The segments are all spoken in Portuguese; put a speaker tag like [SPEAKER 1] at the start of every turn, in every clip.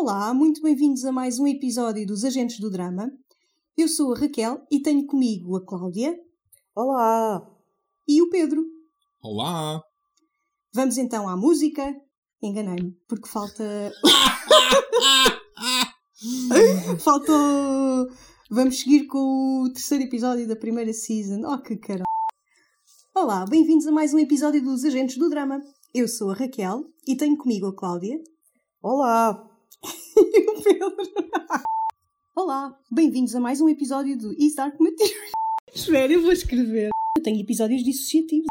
[SPEAKER 1] Olá, muito bem-vindos a mais um episódio dos Agentes do Drama. Eu sou a Raquel e tenho comigo a Cláudia.
[SPEAKER 2] Olá!
[SPEAKER 1] E o Pedro.
[SPEAKER 3] Olá!
[SPEAKER 1] Vamos então à música. Enganei-me, porque falta. falta. Vamos seguir com o terceiro episódio da primeira season. Oh, que caralho! Olá, bem-vindos a mais um episódio dos Agentes do Drama. Eu sou a Raquel e tenho comigo a Cláudia.
[SPEAKER 2] Olá!
[SPEAKER 1] e o Pedro. Olá, bem-vindos a mais um episódio do Is Dark Material. Espera, eu vou escrever. Eu tenho episódios dissociativos.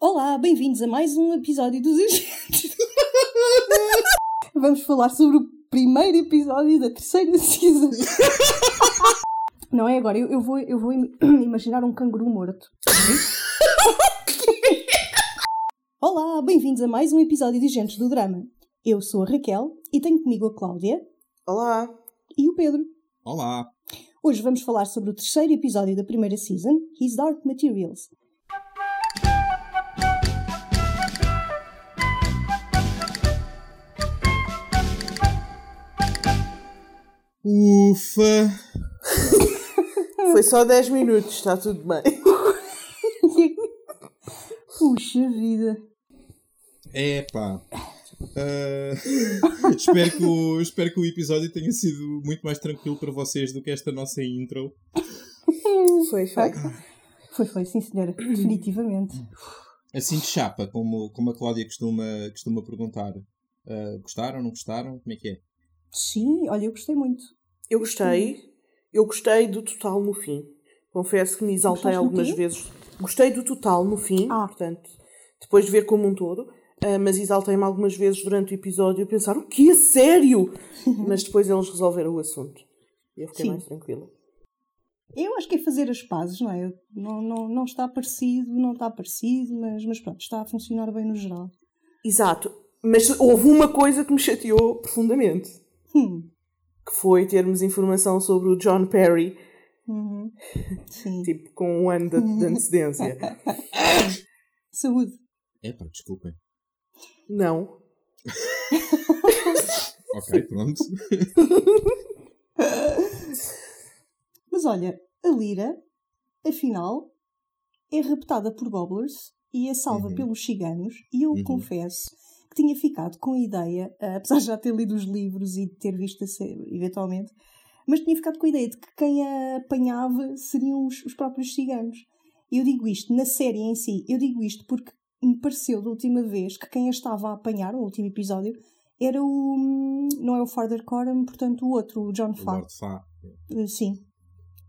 [SPEAKER 1] Olá, bem-vindos a mais um episódio dos Agentes. Vamos falar sobre o primeiro episódio da terceira season. Não é agora, eu, eu vou, eu vou imaginar um canguru morto. Olá, bem-vindos a mais um episódio de Agentes do Drama. Eu sou a Raquel e tenho comigo a Cláudia.
[SPEAKER 2] Olá!
[SPEAKER 1] E o Pedro.
[SPEAKER 3] Olá!
[SPEAKER 1] Hoje vamos falar sobre o terceiro episódio da primeira season, His Dark Materials.
[SPEAKER 3] Ufa!
[SPEAKER 2] Foi só 10 minutos, está tudo bem.
[SPEAKER 1] Puxa vida!
[SPEAKER 3] Epá! Uh, espero, que o, espero que o episódio tenha sido muito mais tranquilo para vocês do que esta nossa intro.
[SPEAKER 2] Foi, foi.
[SPEAKER 1] Foi, foi, sim senhora, definitivamente.
[SPEAKER 3] Assim de chapa, como, como a Cláudia costuma, costuma perguntar. Uh, gostaram, não gostaram? Como é que é?
[SPEAKER 1] Sim, olha, eu gostei muito.
[SPEAKER 2] Eu gostei. Eu gostei do total no fim. Confesso que me exaltei algumas vezes. Gostei do total no fim, ah. portanto, depois de ver como um todo. Uh, mas exaltei-me algumas vezes durante o episódio a pensar o que é sério? mas depois eles resolveram o assunto. E eu fiquei Sim. mais tranquila.
[SPEAKER 1] Eu acho que é fazer as pazes, não é? Não, não, não está parecido, não está parecido, mas, mas pronto, está a funcionar bem no geral.
[SPEAKER 2] Exato. Mas houve uma coisa que me chateou profundamente.
[SPEAKER 1] Hum.
[SPEAKER 2] Que foi termos informação sobre o John Perry.
[SPEAKER 1] Uhum.
[SPEAKER 2] tipo, com um ano de, de antecedência.
[SPEAKER 1] Saúde.
[SPEAKER 3] Epá, desculpem.
[SPEAKER 2] Não.
[SPEAKER 3] ok, pronto.
[SPEAKER 1] Mas olha, a Lira, afinal, é raptada por gobblers e é salva uhum. pelos ciganos, e eu uhum. confesso que tinha ficado com a ideia, apesar de já ter lido os livros e de ter visto a série, eventualmente, mas tinha ficado com a ideia de que quem a apanhava seriam os, os próprios ciganos. Eu digo isto na série em si, eu digo isto porque me pareceu da última vez que quem a estava a apanhar, o último episódio, era o. não é o Farther Coram, portanto o outro, o John Fa.
[SPEAKER 3] O Fa.
[SPEAKER 1] Uh, sim,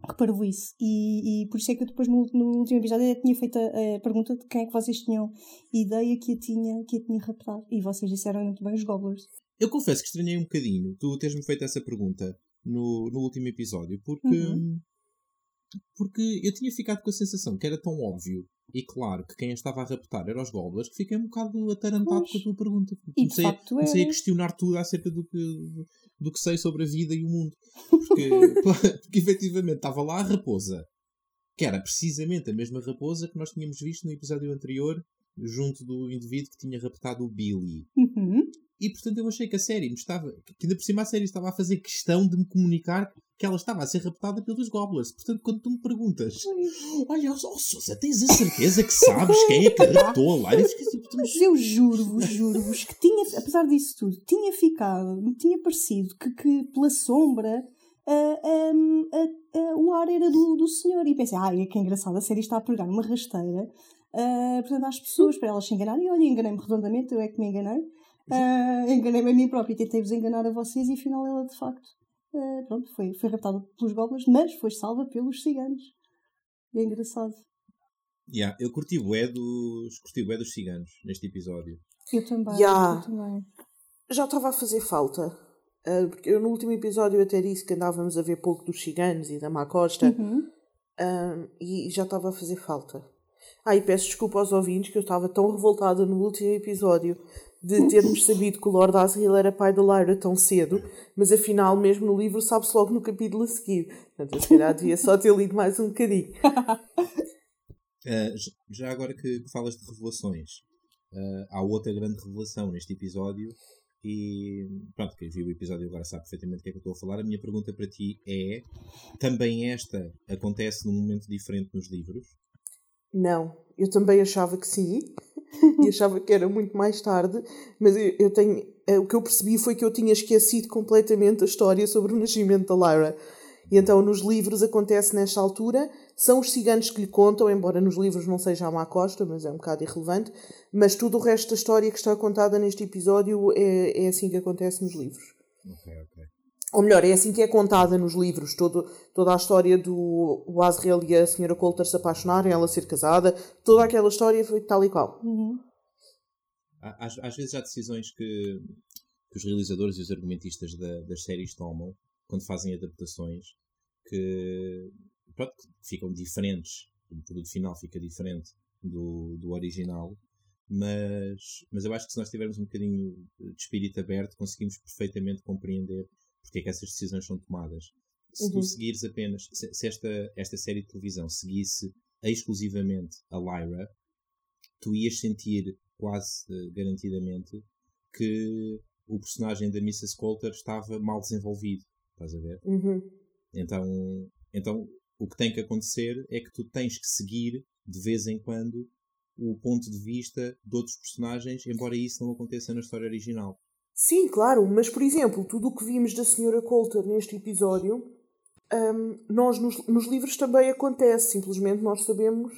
[SPEAKER 1] que parvo isso. E, e, por isso é que eu depois no, no último episódio eu tinha feito a, a, pergunta de quem é que vocês tinham ideia que a tinha, que a tinha raptado. E vocês disseram muito bem os Gobblers.
[SPEAKER 3] Eu confesso que estranhei um bocadinho tu teres-me feito essa pergunta no, no último episódio, porque.
[SPEAKER 1] Uhum.
[SPEAKER 3] Porque eu tinha ficado com a sensação que era tão óbvio e claro que quem a estava a raptar eram os Gobblers, que fiquei um bocado atarantado pois. com a tua pergunta. Comecei, comecei a questionar tudo acerca do que, do que sei sobre a vida e o mundo. Porque, porque efetivamente estava lá a raposa, que era precisamente a mesma raposa que nós tínhamos visto no episódio anterior, junto do indivíduo que tinha raptado o Billy.
[SPEAKER 1] Uhum.
[SPEAKER 3] E portanto eu achei que a série me estava. que ainda por cima a série estava a fazer questão de me comunicar que ela estava a ser raptada pelos Gobblers. Portanto, quando tu me perguntas, olha, oh, Sousa, tens a certeza que sabes quem é que raptou a Lara?
[SPEAKER 1] Tipo, Mas eu juro-vos, juro-vos que tinha, apesar disso tudo, tinha ficado, me tinha parecido que, que pela sombra o ar era do, do senhor. E pensei, ai, que engraçado, a série está a pegar uma rasteira. portanto, às pessoas para elas se enganarem. E olha, enganei-me redondamente, eu é que me enganei. Uh, Enganei-me a mim própria e tentei-vos enganar a vocês e afinal ela de facto uh, pronto, foi, foi raptada pelos goblins, mas foi salva pelos ciganos. É engraçado.
[SPEAKER 3] Yeah, eu curti o dos, curti bué dos ciganos neste episódio.
[SPEAKER 1] Eu também.
[SPEAKER 2] Yeah.
[SPEAKER 1] Eu também.
[SPEAKER 2] Já estava a fazer falta. Uh, porque eu no último episódio até disse que andávamos a ver pouco dos ciganos e da Má Costa.
[SPEAKER 1] Uhum.
[SPEAKER 2] Uh, e já estava a fazer falta. Ah, e peço desculpa aos ouvintes que eu estava tão revoltada no último episódio de termos sabido que o Lord Asriel era pai da Lyra tão cedo, mas afinal, mesmo no livro, sabe-se logo no capítulo a seguir. Portanto, eu se calhar devia só ter lido mais um bocadinho.
[SPEAKER 3] Uh, já agora que, que, falas de revelações, uh, há outra grande revelação neste episódio e pronto, quem viu o episódio agora sabe perfeitamente o que é que eu estou a falar. A minha pergunta para ti é: também esta acontece num momento diferente nos livros?
[SPEAKER 2] Não, eu também achava que sim, e achava que era muito mais tarde, mas eu, eu tenho. Eh, o que eu percebi foi que eu tinha esquecido completamente a história sobre o nascimento da Lyra. E então nos livros acontece nesta altura, são os ciganos que lhe contam, embora nos livros não seja a Má Costa, mas é um bocado irrelevante, mas tudo o resto da história que está contada neste episódio é, é assim que acontece nos livros.
[SPEAKER 3] Ok, ok.
[SPEAKER 2] Ou melhor, é assim que é contada nos livros, todo, toda a história do o Asriel e a Sra. Coulter se apaixonarem, ela ser casada, toda aquela história foi tal e qual.
[SPEAKER 1] Uhum.
[SPEAKER 3] Às, às vezes há decisões que, que os realizadores e os argumentistas da, das séries tomam quando fazem adaptações que pronto, ficam diferentes. O produto final fica diferente do, do original. Mas, mas eu acho que se nós tivermos um bocadinho de espírito aberto, conseguimos perfeitamente compreender porque é que essas decisões são tomadas. Se uhum. tu seguires apenas, se, se, esta, esta série de televisão seguisse exclusivamente a Lyra, tu ias sentir quase uh, garantidamente que o personagem da Mrs. Coulter estava mal desenvolvido. Estás a ver?
[SPEAKER 2] Uhum.
[SPEAKER 3] Então, então, o que tem que acontecer é que tu tens que seguir de vez em quando o ponto de vista de outros personagens, embora isso não aconteça na história original.
[SPEAKER 2] Sim, claro, mas por exemplo, tudo o que vimos da Sra. Coulter neste episódio, um, nós nos, nos, livros também acontece, simplesmente nós sabemos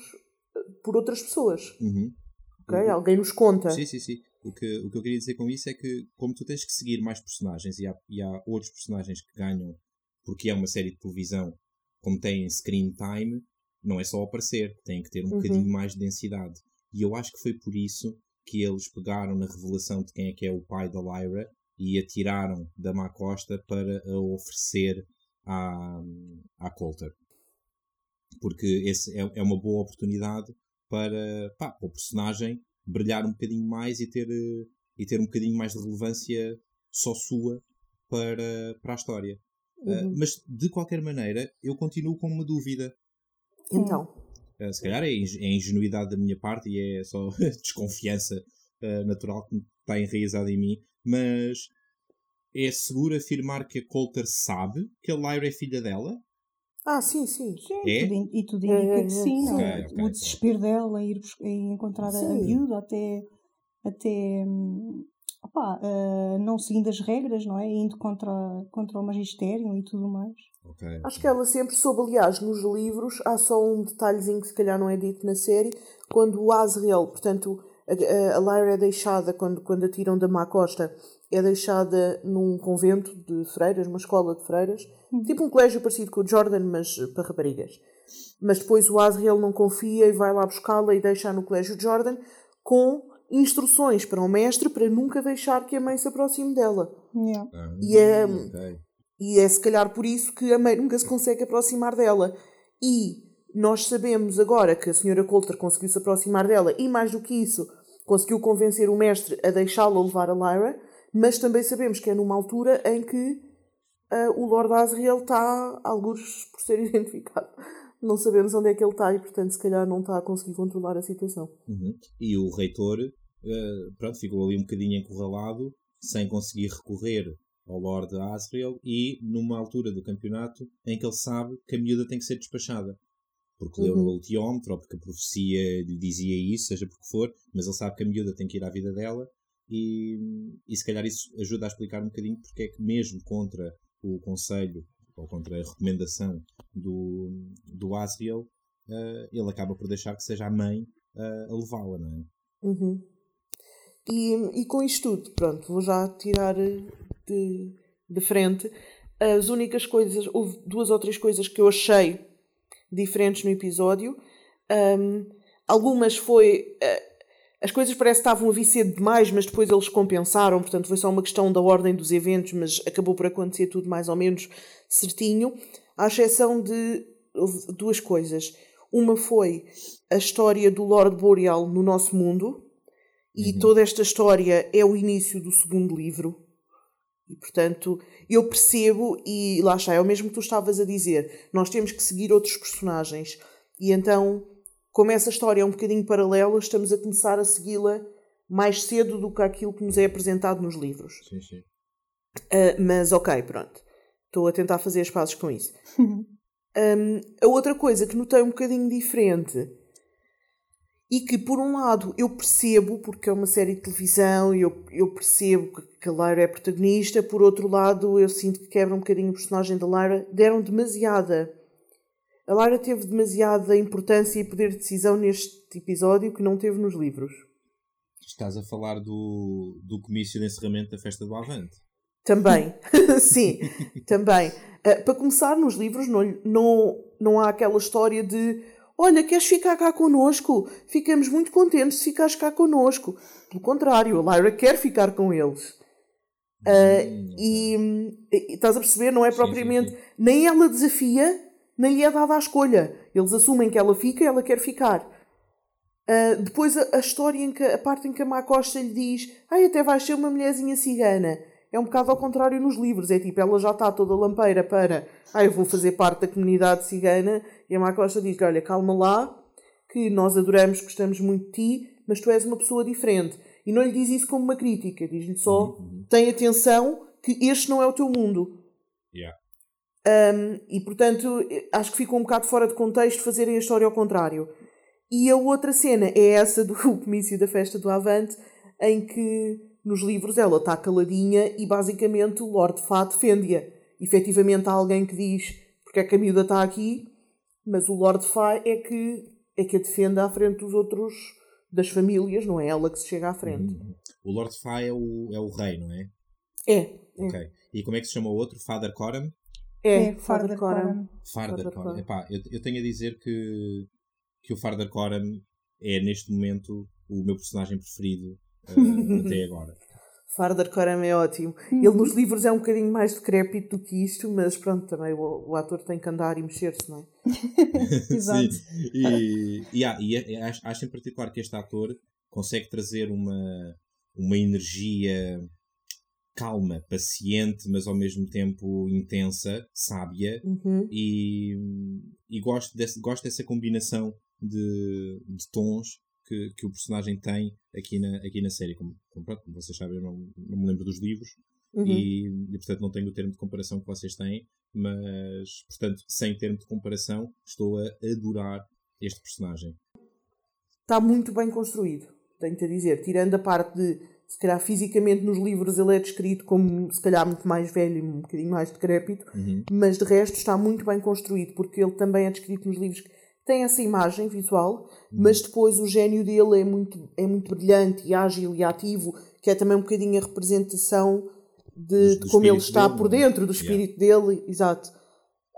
[SPEAKER 2] eh, por outras pessoas.
[SPEAKER 3] Uhum.
[SPEAKER 2] Okay? Uhum. Alguém nos conta.
[SPEAKER 3] Sim, sim, sim. O que, o que eu queria dizer com isso é que, como tu tens que seguir mais personagens e há, e há outros personagens que ganham porque é uma série de televisão, como tem screen time, não é só aparecer, tem que ter um uhum. bocadinho mais de densidade. E eu acho que foi por isso que eles pegaram na revelação de quem é que é o pai da Lyra e a tiraram da má costa para a oferecer à, à Coulter. Porque esse é, é uma boa oportunidade para, pá, para o personagem brilhar um bocadinho mais e ter, e ter um bocadinho mais de relevância só sua para, para a história. Uhum. Uh, mas de qualquer maneira, eu continuo com uma dúvida.
[SPEAKER 2] Então.
[SPEAKER 3] Uh, se calhar é, é ingenuidade da minha parte e é só desconfiança uh, natural que está enraizada em mim, mas é seguro afirmar que a Coulter sabe que a Lyra é filha dela?
[SPEAKER 2] Ah, sim, sim.
[SPEAKER 1] sim é? tudo, e tudo indica é, que sim, não é? Okay, o desespero dela em ir, em encontrar sim. a miúda até, até opa, uh, não seguindo as regras, não é? Indo contra, contra o magistério e tudo mais.
[SPEAKER 3] Okay.
[SPEAKER 2] Acho que ela sempre soube, aliás, nos livros, há só um detalhezinho que se calhar não é dito na série, quando o Asriel, portanto, a, a Lyra é deixada, quando, quando a tiram da má costa, é deixada num convento de freiras, uma escola de freiras, uhum. tipo um colégio parecido com o Jordan, mas para raparigas. Mas depois o Asriel não confia e vai lá buscá-la e deixa no colégio Jordan com instruções para o mestre para nunca deixar que a mãe se aproxime dela.
[SPEAKER 1] Yeah.
[SPEAKER 3] Ah,
[SPEAKER 2] e, é, okay. e é se calhar por isso que a mãe nunca se consegue aproximar dela. E nós sabemos agora que a senhora Coulter conseguiu se aproximar dela e mais do que isso, conseguiu convencer o mestre a deixá-la levar a Lyra, mas também sabemos que é numa altura em que uh, o Lord Asriel está, alguns por ser identificado, não sabemos onde é que ele está e, portanto, se calhar não está a conseguir controlar a situação.
[SPEAKER 3] Uhum. E o reitor, uh, pronto, ficou ali um bocadinho encurralado, sem conseguir recorrer ao Lord Asriel e numa altura do campeonato em que ele sabe que a miúda tem que ser despachada. Porque leu uhum. no ultiómetro, ou porque a profecia lhe dizia isso, seja por que for, mas ele sabe que a miúda tem que ir à vida dela e, e se calhar isso ajuda a explicar um bocadinho porque é que mesmo contra o conselho ou contra a recomendação do, do Asriel, uh, ele acaba por deixar que seja a mãe uh, a levá-la, não é?
[SPEAKER 2] Uhum. E, e com isto tudo, pronto, vou já tirar de, de frente as únicas coisas, houve duas ou três coisas que eu achei diferentes no episódio. Um, algumas foi. Uh, as coisas parece que estavam a vir cedo demais, mas depois eles compensaram, portanto foi só uma questão da ordem dos eventos, mas acabou por acontecer tudo mais ou menos certinho, à exceção de duas coisas. Uma foi a história do Lord Boreal no nosso mundo, e uhum. toda esta história é o início do segundo livro. E, portanto, eu percebo, e lá está, é o mesmo que tu estavas a dizer. Nós temos que seguir outros personagens. E então, como essa história é um bocadinho paralela, estamos a começar a segui-la mais cedo do que aquilo que nos é apresentado nos livros.
[SPEAKER 3] Sim, sim.
[SPEAKER 2] Uh, mas ok, pronto. Estou a tentar fazer as pazes com isso. um, a outra coisa que notei um bocadinho diferente e que, por um lado, eu percebo, porque é uma série de televisão e eu, eu percebo que a Lyra é protagonista, por outro lado, eu sinto que quebra um bocadinho o personagem da Lyra. Deram demasiada. A Lyra teve demasiada importância e poder de decisão neste episódio que não teve nos livros.
[SPEAKER 3] Estás a falar do, do comício de encerramento da festa do Avante?
[SPEAKER 2] Também, sim, também. Uh, para começar, nos livros não, não, não há aquela história de Olha, queres ficar cá connosco? Ficamos muito contentes se ficares cá connosco. Pelo contrário, a Lyra quer ficar com eles. Uh, e, e, estás a perceber? Não é propriamente. Sim, sim, sim. Nem ela desafia, nem lhe é dada a escolha. Eles assumem que ela fica e ela quer ficar. Uh, depois a, a, história em que a parte em que a Má Costa lhe diz Ai, até vais ser uma mulherzinha cigana é um bocado ao contrário nos livros. É tipo, ela já está toda lampeira para ah, eu vou fazer parte da comunidade cigana e a Má Costa diz olha, calma lá, que nós adoramos, gostamos muito de ti, mas tu és uma pessoa diferente. E não lhe diz isso como uma crítica, diz-lhe só uhum. tem atenção que este não é o teu mundo.
[SPEAKER 3] Yeah.
[SPEAKER 2] Um, e portanto, acho que ficou um bocado fora de contexto fazerem a história ao contrário. E a outra cena é essa do comício da festa do Avante, em que nos livros ela está caladinha e basicamente o Lord Fá defende-a. Efetivamente há alguém que diz porque é que a miúda está aqui, mas o Lord Fá é que, é que a defende à frente dos outros, das famílias, não é ela que se chega à frente. Uhum.
[SPEAKER 3] O Lord Fá é o, é o rei, não é?
[SPEAKER 2] É.
[SPEAKER 3] Ok. É. E como é que se chama o outro? Father Coram?
[SPEAKER 2] É, é Father Coram.
[SPEAKER 3] Father Coram. Epá, eu, eu tenho a dizer que, que o Father Coram é neste momento o meu personagem preferido uh, até agora.
[SPEAKER 2] Farder Coram é ótimo. Uhum. Ele nos livros é um bocadinho mais decrépito do que isto, mas pronto, também o, o ator tem que andar e mexer-se, não é?
[SPEAKER 3] Exato. Sim. E, e, e, e acho, acho, em particular que este ator consegue trazer uma, uma energia calma, paciente, mas ao mesmo tempo intensa, sábia,
[SPEAKER 2] uhum.
[SPEAKER 3] e, e gosto, desse, gosto dessa combinação de, de tons que, que o personagem tem aqui na, aqui na série. Como, como, como vocês sabem, eu não, não me lembro dos livros uhum. e, e, portanto, não tenho o termo de comparação que vocês têm, mas, portanto, sem termo de comparação, estou a adorar este personagem.
[SPEAKER 2] Está muito bem construído, tenho-te a dizer. Tirando a parte de, se calhar, fisicamente nos livros ele é descrito como, se calhar, muito mais velho e um bocadinho mais decrépito,
[SPEAKER 3] uhum.
[SPEAKER 2] mas de resto está muito bem construído, porque ele também é descrito nos livros tem essa imagem visual, uhum. mas depois o gênio dele é muito, é muito brilhante e ágil e ativo, que é também um bocadinho a representação de, do, de como ele está dele, por é? dentro, do espírito yeah. dele, exato.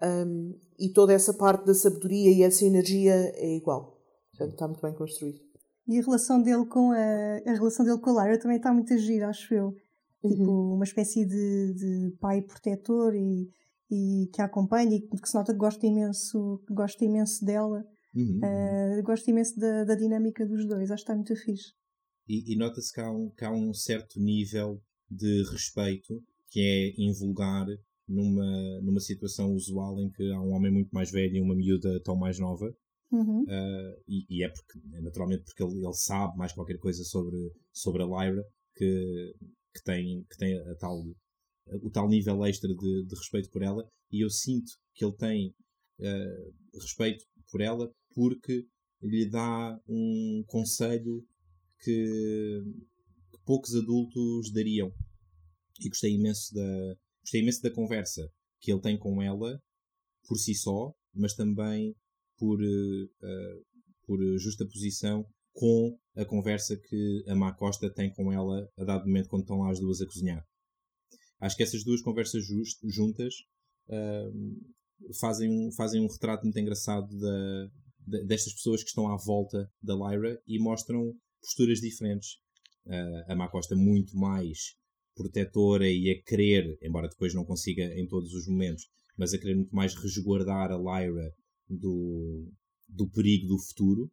[SPEAKER 2] Um, e toda essa parte da sabedoria e essa energia é igual. Portanto, está muito bem construído.
[SPEAKER 1] E a relação dele com a, a relação dele com a Lara também está muito gira, acho eu. Tipo, uhum. uma espécie de, de pai protetor e e que a acompanha e que se nota que gosta imenso, gosta imenso dela.
[SPEAKER 3] Uhum. Uh,
[SPEAKER 1] gosto imenso da, da, dinâmica dos dois, acho que está muito fixe.
[SPEAKER 3] E, e nota-se que, há um, que há um certo nível de respeito que é invulgar numa, numa situação usual em que há um homem muito mais velho e uma miúda tão mais nova.
[SPEAKER 1] Uhum.
[SPEAKER 3] Uh, e, e, é porque, é naturalmente porque ele, ele, sabe mais qualquer coisa sobre, sobre a Lyra que, que, tem, que tem a tal o tal nível extra de, de, respeito por ela e eu sinto que ele tem uh, respeito por ela porque lhe dá um conselho que, que, poucos adultos dariam. E gostei imenso da gostei imenso da conversa que ele tem com ela por si só mas também por uh, por justa posição com a conversa que a Má Costa tem com ela a dado momento quando estão lá as duas a cozinhar Acho que essas duas conversas just, juntas uh, fazem, um, fazem um retrato muito engraçado da, destas pessoas que estão à volta da Lyra e mostram posturas diferentes. Uh, a Má Costa muito mais protetora e a querer, embora depois não consiga em todos os momentos, mas a querer muito mais resguardar a Lyra do, do perigo do futuro.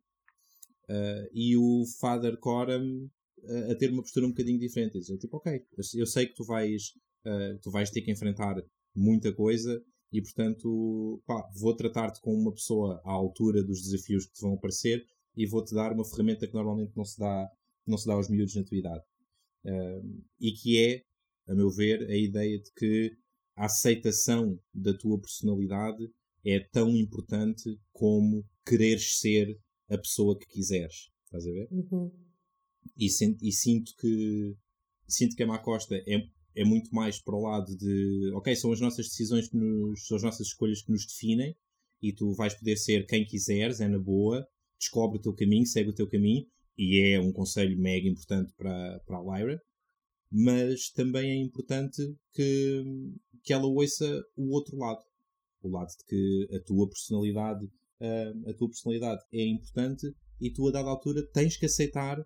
[SPEAKER 3] Uh, e o Father Coram a, a ter uma postura um bocadinho diferente. Dizer, tipo, ok, eu sei que tu vais uh, tu vais ter que enfrentar muita coisa e, portanto, pá, vou tratar-te como uma pessoa à altura dos desafios que te vão aparecer e vou-te dar uma ferramenta que normalmente não se dá não se dá aos miúdos na tua idade. Uh, e que é, a meu ver, a ideia de que a aceitação da tua personalidade é tão importante como quereres ser a pessoa que quiseres. Estás a ver? Uhum. E, e, sinto que sinto que a Macosta é, é muito mais para o lado de ok, são as nossas decisões que nos, são as nossas escolhas que nos definem e tu vais poder ser quem quiseres, é na boa, descobre o teu caminho, segue o teu caminho, e é um conselho mega importante para, para a Lyra, mas também é importante que, que ela ouça o outro lado. O lado de que a tua personalidade, a, a tua personalidade é importante e tu, a dada altura, tens que aceitar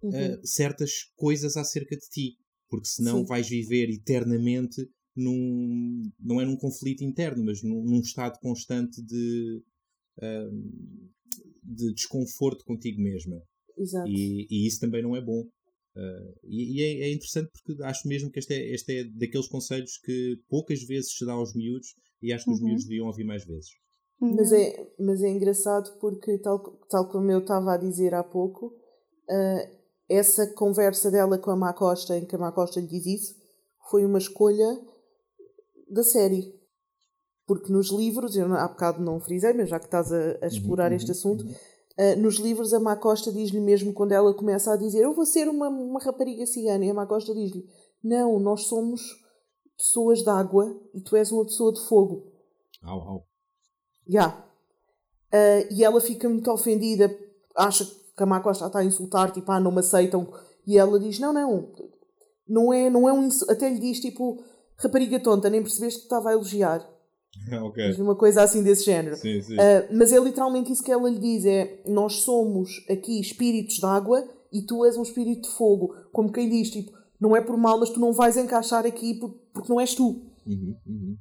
[SPEAKER 3] uhum. uh, certas coisas acerca de ti, porque senão Sim. vais viver eternamente num, não é num conflito interno, mas num, num estado constante de, uh, de desconforto contigo mesma. Exato. E, e, isso também não é bom. Uh, e, e é, é, interessante porque acho mesmo que este é, este é daqueles conselhos que poucas vezes se dá aos miúdos e acho que uhum. os miúdos deviam ouvir mais vezes.
[SPEAKER 2] Mas é, mas é engraçado porque, tal, tal como eu estava a dizer há pouco, uh, essa conversa dela com a Macosta, em que a Macosta lhe diz isso, foi uma escolha da série. Porque nos livros, eu há bocado não frisei, mas já que estás a, a explorar uhum, este assunto, uhum. uh, nos livros a Macosta diz-lhe mesmo quando ela começa a dizer eu vou ser uma, uma rapariga cigana, e a Macosta diz-lhe não, nós somos pessoas de água e tu és uma pessoa de fogo.
[SPEAKER 3] Au, au.
[SPEAKER 2] Já. Yeah. Uh, e ela fica muito ofendida, acha que a Macosta está a insultar, tipo, ah, não me aceitam. E ela diz, não, não, não é, não é um Até lhe diz, tipo, rapariga tonta, nem percebeste que estava a elogiar.
[SPEAKER 3] Okay.
[SPEAKER 2] Uma coisa assim desse género.
[SPEAKER 3] Sim, sim.
[SPEAKER 2] Uh, mas é literalmente isso que ela lhe diz: é nós somos aqui espíritos de água e tu és um espírito de fogo. Como quem diz, tipo, não é por mal, mas tu não vais encaixar aqui porque não és tu.
[SPEAKER 3] Uhum, uhum.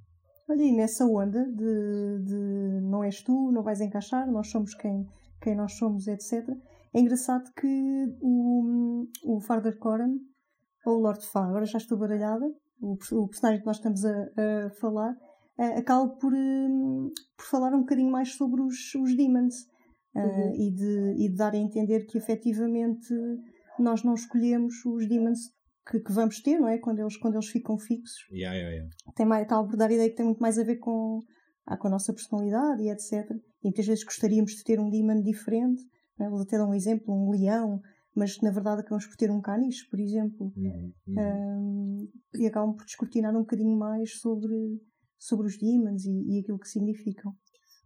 [SPEAKER 1] Olha, e nessa onda de, de não és tu, não vais encaixar, nós somos quem, quem nós somos, etc. É engraçado que o, o Father Coram, ou o Lord Far, agora já estou baralhada, o, o personagem que nós estamos a, a falar, uh, acaba por, uh, por falar um bocadinho mais sobre os, os demons uh, uhum. e, de, e de dar a entender que efetivamente nós não escolhemos os demons que, que, vamos ter, não é? Quando eles, quando eles ficam fixos.
[SPEAKER 3] Yeah, yeah, yeah.
[SPEAKER 1] Tem mais, acaba por dar a ideia que tem muito mais a ver com, ah, com a nossa personalidade e etc. E muitas vezes gostaríamos de ter um demon diferente. É? Vou até dar um exemplo, um leão, mas na verdade acabamos por ter um caniche, por exemplo. Uhum, uhum. Um, e acabam por descortinar um bocadinho mais sobre, sobre os demons e, e aquilo que significam.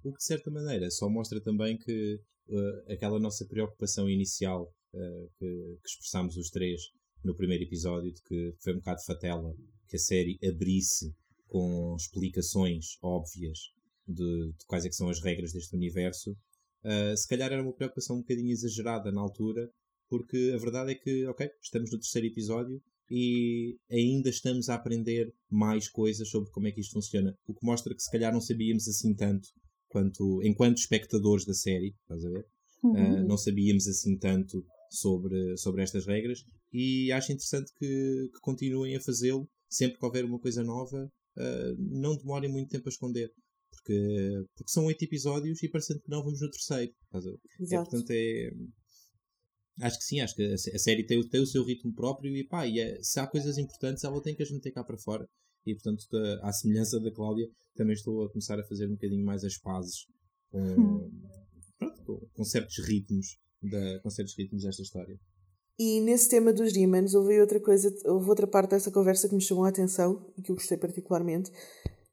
[SPEAKER 3] O que de certa maneira só mostra também que uh, aquela nossa preocupação inicial uh, que, que expressámos os três no primeiro episódio, de que foi um bocado fatela que a série abrisse com explicações óbvias de, de quais é são as regras deste universo, uh, se calhar era uma preocupação um bocadinho exagerada na altura, porque a verdade é que, ok, estamos no terceiro episódio e ainda estamos a aprender mais coisas sobre como é que isto funciona. O que mostra que se calhar não sabíamos assim tanto quanto enquanto espectadores da série, estás a ver? Uhum. Uh, não sabíamos assim tanto sobre, sobre estas regras e acho interessante que, que continuem a fazê-lo sempre que houver uma coisa nova. Uh, não demorem muito tempo a esconder. Porque, porque são oito episódios e parecendo que não vamos no terceiro. É, portanto, é, Acho que sim, acho que a, série tem, tem o seu ritmo próprio e pá, e é, se há coisas importantes ela tem que as meter cá para fora. E portanto, à semelhança da Cláudia, também estou a começar a fazer um bocadinho mais as pazes com, hum. pronto, com, com, certos ritmos da, com certos ritmos desta história.
[SPEAKER 2] E nesse tema dos demons, houve outra coisa, houve outra parte dessa conversa que me chamou a atenção e que eu gostei particularmente,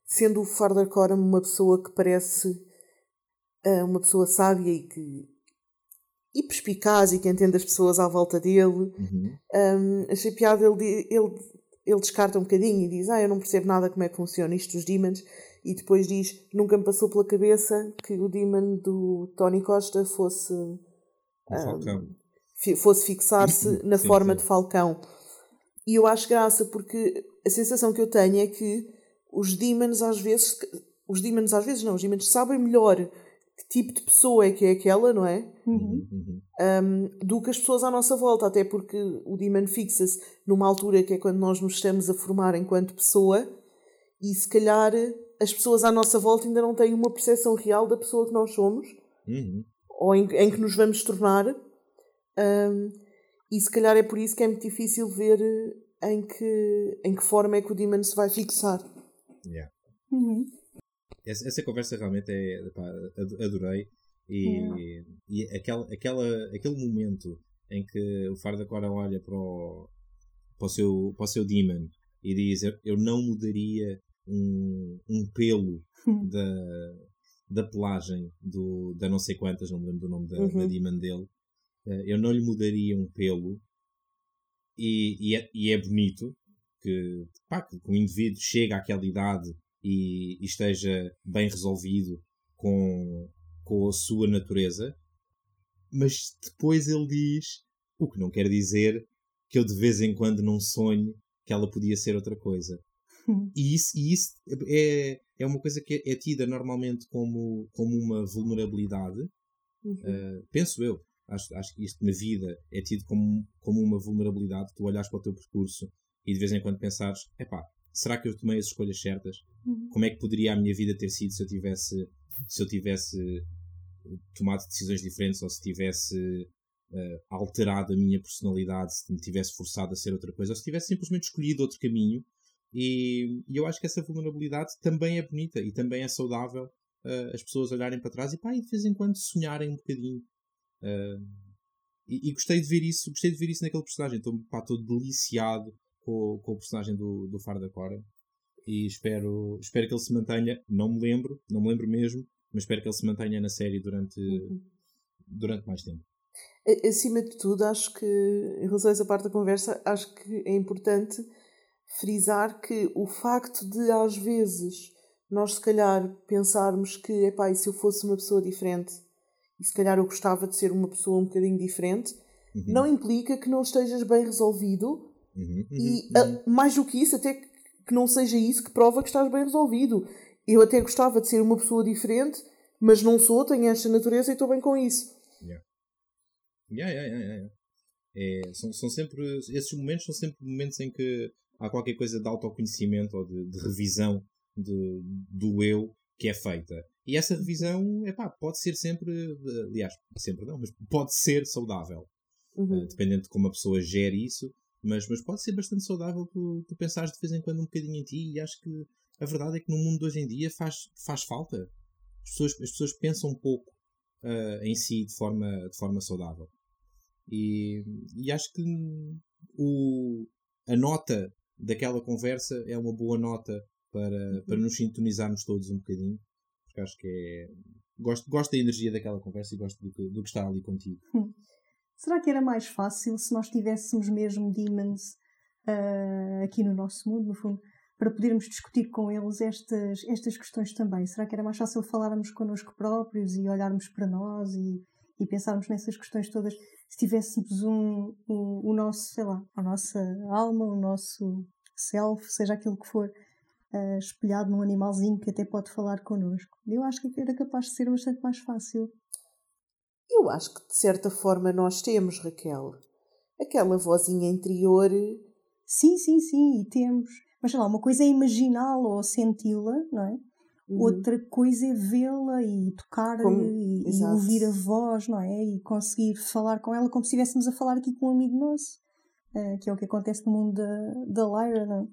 [SPEAKER 2] sendo o Farder Coram uma pessoa que parece uh, uma pessoa sábia e que e perspicaz e que entende as pessoas à volta dele. Uhum. Um, achei piada ele, ele, ele descarta um bocadinho e diz: Ah, eu não percebo nada como é que funciona isto dos demons. E depois diz: Nunca me passou pela cabeça que o demon do Tony Costa fosse. Um, fosse fixar-se na sim, forma sim. de falcão. E eu acho graça porque a sensação que eu tenho é que os demons às vezes. Os demons às vezes não, os demons sabem melhor que tipo de pessoa é que é aquela, não é?
[SPEAKER 1] Uhum.
[SPEAKER 2] Um, do que as pessoas à nossa volta, até porque o Demon fixa-se numa altura que é quando nós nos estamos a formar enquanto pessoa e se calhar as pessoas à nossa volta ainda não têm uma percepção real da pessoa que nós somos
[SPEAKER 3] uhum.
[SPEAKER 2] ou em, em, que nos vamos tornar. Um, E se calhar é por isso que é muito difícil ver em que, em que forma é que o Demon se vai fixar.
[SPEAKER 3] Yeah.
[SPEAKER 1] Uhum.
[SPEAKER 3] Essa, essa, conversa realmente é. Pá, adorei. E, yeah. e aquela, aquela, aquele momento em que o Farda Cora olha para o, para o, seu, para o seu Demon e diz: Eu não mudaria um, um pelo hum. da, da pelagem do, da não sei quantas, não me lembro do nome da, uhum. da Demon dele. Eh, eu não lhe mudaria um pelo. E, e, é, e é bonito que, pá, que o indivíduo chega àquela idade e, e, esteja bem resolvido com, com a sua natureza, mas depois ele diz o que não quer dizer que eu de vez em quando não sonho que ela podia ser outra coisa. E isso, e isso é, é uma coisa que é, tida normalmente como, como uma vulnerabilidade. Uhum. Uh, penso eu. Acho, acho que isto na vida é tido como, como uma vulnerabilidade. Tu olhas para o teu percurso e de vez em quando pensares: epá, será que eu tomei as escolhas certas? Uhum. Como é que poderia a minha vida ter sido se eu tivesse, se eu tivesse tomado decisões diferentes ou se tivesse uh, alterado a minha personalidade, se me tivesse forçado a ser outra coisa ou se tivesse simplesmente escolhido outro caminho e, e, eu acho que essa vulnerabilidade também é bonita e também é saudável uh, as pessoas olharem para trás e, pá, e de vez em quando sonharem um bocadinho. Uh, e, e, gostei de ver isso, gostei de ver isso naquele personagem. Estou, pá, estou deliciado com, com o personagem do, do Faro da Cora e espero, espero que ele se mantenha. Não me lembro, não me lembro mesmo, mas espero que ele se mantenha na série durante, uhum. durante mais tempo.
[SPEAKER 2] Acima de tudo, acho que, em relação a essa parte da conversa, acho que é importante frisar que o facto de às vezes nós se calhar pensarmos que epá, e se eu fosse uma pessoa diferente e se calhar eu gostava de ser uma pessoa um bocadinho diferente uhum. não implica que não estejas bem resolvido uhum. e uhum. A, mais do que isso até que não seja isso que prova que estás bem resolvido eu até gostava de ser uma pessoa diferente mas não sou, tenho esta natureza e estou bem com isso
[SPEAKER 3] yeah. Yeah, yeah, yeah, yeah. É, são, são sempre esses momentos são sempre momentos em que há qualquer coisa de autoconhecimento ou de, de revisão de, do eu que é feita. E essa revisão, epá, pode ser sempre, aliás, sempre não, mas pode ser saudável. Uhum. Uh, dependendo de como a pessoa gere isso, mas, mas pode ser bastante saudável tu, tu pensares de vez em quando um bocadinho em ti e acho que a verdade é que no mundo de hoje em dia faz, faz falta. As pessoas, as pessoas pensam um pouco uh, em si de forma, de forma saudável. E, e acho que o, a nota daquela conversa é uma boa nota para, uhum. para nos sintonizarmos todos um bocadinho. Porque acho que é. Gosto, gosto da energia daquela conversa e gosto do que, do que está ali contigo.
[SPEAKER 1] Será que era mais fácil se nós tivéssemos mesmo demons uh, aqui no nosso mundo, no fundo, para podermos discutir com eles estas, estas questões também? Será que era mais fácil falarmos connosco próprios e olharmos para nós e, e pensarmos nessas questões todas se tivéssemos um, um, o nosso, sei lá, a nossa alma, o nosso self, seja aquilo que for, uh, espelhado num animalzinho que até pode falar connosco. Eu acho que era capaz de ser bastante mais fácil.
[SPEAKER 2] Eu acho que de certa forma nós temos, Raquel. Aquela vozinha interior.
[SPEAKER 1] Sim, sim, sim, e temos. Mas sei lá, uma coisa é imaginá-la ou senti-la, não é? Uhum. Outra coisa é vê-la e tocar como... e, e, ouvir a voz, não é? E conseguir falar com ela como se estivéssemos a falar aqui com um amigo nosso, uh, que é o que acontece no mundo da, da Lyra, não é?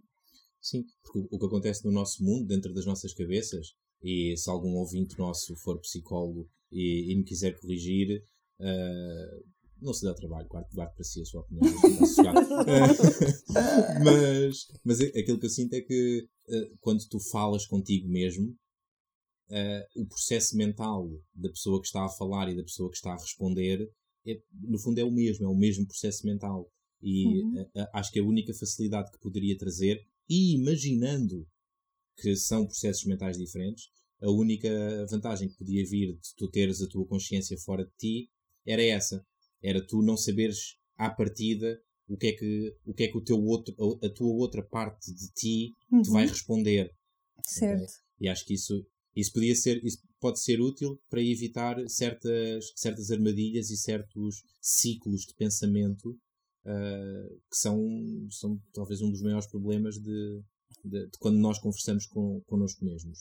[SPEAKER 3] Sim, porque o que acontece no nosso mundo, dentro das nossas cabeças, e se algum ouvinte nosso for psicólogo e, e me quiser corrigir, uh, não se dá trabalho, guardo, guardo para si a sua opinião. mas, mas aquilo que eu sinto é que uh, quando tu falas contigo mesmo, uh, o processo mental da pessoa que está a falar e da pessoa que está a responder, é, no fundo é o mesmo, é o mesmo processo mental. E uhum. uh, acho que a única facilidade que poderia trazer, e imaginando que são processos mentais diferentes, a única vantagem que podia vir de tu teres a tua consciência fora de ti era essa. Era tu não saberes à partida o que é que o que é que o teu outro a tua outra parte de ti uhum. te vai responder
[SPEAKER 1] certo okay?
[SPEAKER 3] e acho que isso isso podia ser, isso pode ser útil para evitar certas, certas armadilhas e certos ciclos de pensamento uh, que são, são talvez um dos maiores problemas de, de, de, quando nós conversamos com, connosco mesmos.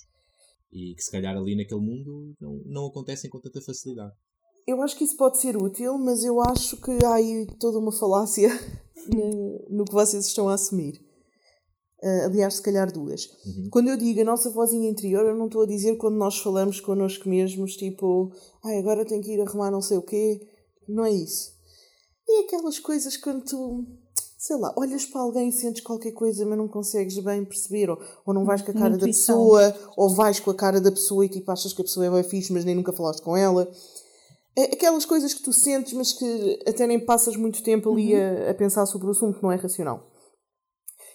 [SPEAKER 3] E que se calhar ali naquele mundo não, não acontecem com tanta facilidade.
[SPEAKER 2] Eu acho que isso pode ser útil, mas eu acho que há aí toda uma falácia no que vocês estão a assumir. Uh, aliás, se calhar duas. Uhum. Quando eu digo a nossa vozinha interior, eu não estou a dizer quando nós falamos connosco mesmos, tipo, ai, agora tenho que ir arrumar não sei o quê. Não é isso. E aquelas coisas quando tu, sei lá, olhas para alguém e sentes qualquer coisa, mas não consegues bem perceber, ou, ou não vais com a cara da pessoa, ou vais com a cara da pessoa e tipo achas que a pessoa é bem fixe, mas nem nunca falaste com ela. É aquelas coisas que tu sentes, mas que até nem passas muito tempo ali uhum. a, a pensar sobre o assunto, não é racional.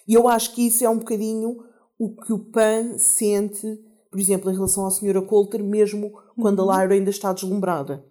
[SPEAKER 2] E eu acho que isso é um bocadinho o que o Pan sente, por exemplo, em relação à senhora Coulter, mesmo uhum. quando a uhum. Lyra ainda está deslumbrada.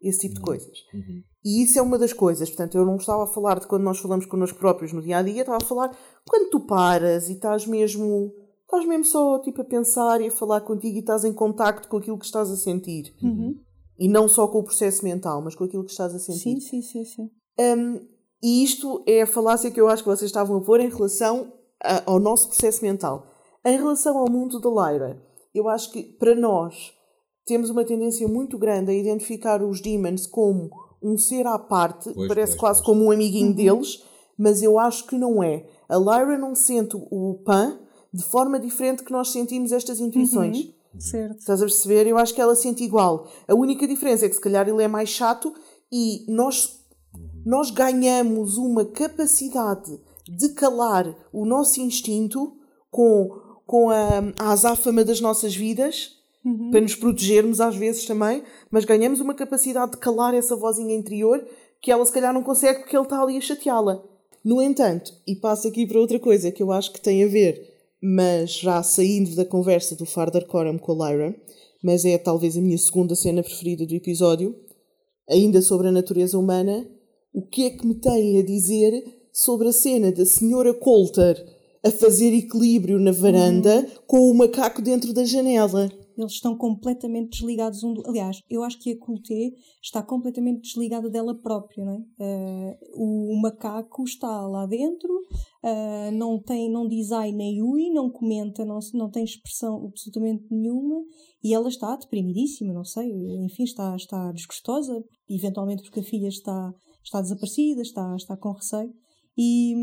[SPEAKER 2] Esse tipo uhum. de coisas. Uhum. E isso é uma das coisas. Portanto, eu não estava a falar de quando nós falamos connosco próprios no dia a dia, estava a falar quando tu paras e estás mesmo. Estás mesmo só tipo, a pensar e a falar contigo e estás em contacto com aquilo que estás a sentir. Uhum. E não só com o processo mental, mas com aquilo que estás a sentir.
[SPEAKER 1] Sim, sim, sim. sim.
[SPEAKER 2] Um, e isto é a falácia que eu acho que vocês estavam a pôr em relação a, ao nosso processo mental. Em relação ao mundo da Lyra, eu acho que para nós temos uma tendência muito grande a identificar os demons como um ser à parte, pois, parece pois, quase pois. como um amiguinho uhum. deles, mas eu acho que não é. A Lyra não sente o Pan de forma diferente que nós sentimos estas intuições.
[SPEAKER 1] Uhum. Certo.
[SPEAKER 2] Estás a perceber? Eu acho que ela sente igual. A única diferença é que se calhar ele é mais chato e nós nós ganhamos uma capacidade de calar o nosso instinto com, com a, a azáfama das nossas vidas, uhum. para nos protegermos às vezes também, mas ganhamos uma capacidade de calar essa vozinha interior que ela se calhar não consegue porque ele está ali a chateá-la. No entanto, e passo aqui para outra coisa que eu acho que tem a ver, mas já saindo da conversa do Farder Coram com a Lyra, mas é talvez a minha segunda cena preferida do episódio, ainda sobre a natureza humana, o que é que me tem a dizer sobre a cena da senhora Coulter a fazer equilíbrio na varanda uhum. com o macaco dentro da janela?
[SPEAKER 1] Eles estão completamente desligados um do... Aliás, eu acho que a Coulter está completamente desligada dela própria, não é? Uh, o, macaco está lá dentro, uh, não tem, não ai nem ui, não comenta, não, não tem expressão absolutamente nenhuma e ela está deprimidíssima, não sei, enfim, está, está desgostosa, eventualmente porque a filha está está desaparecida, está, está com receio. E,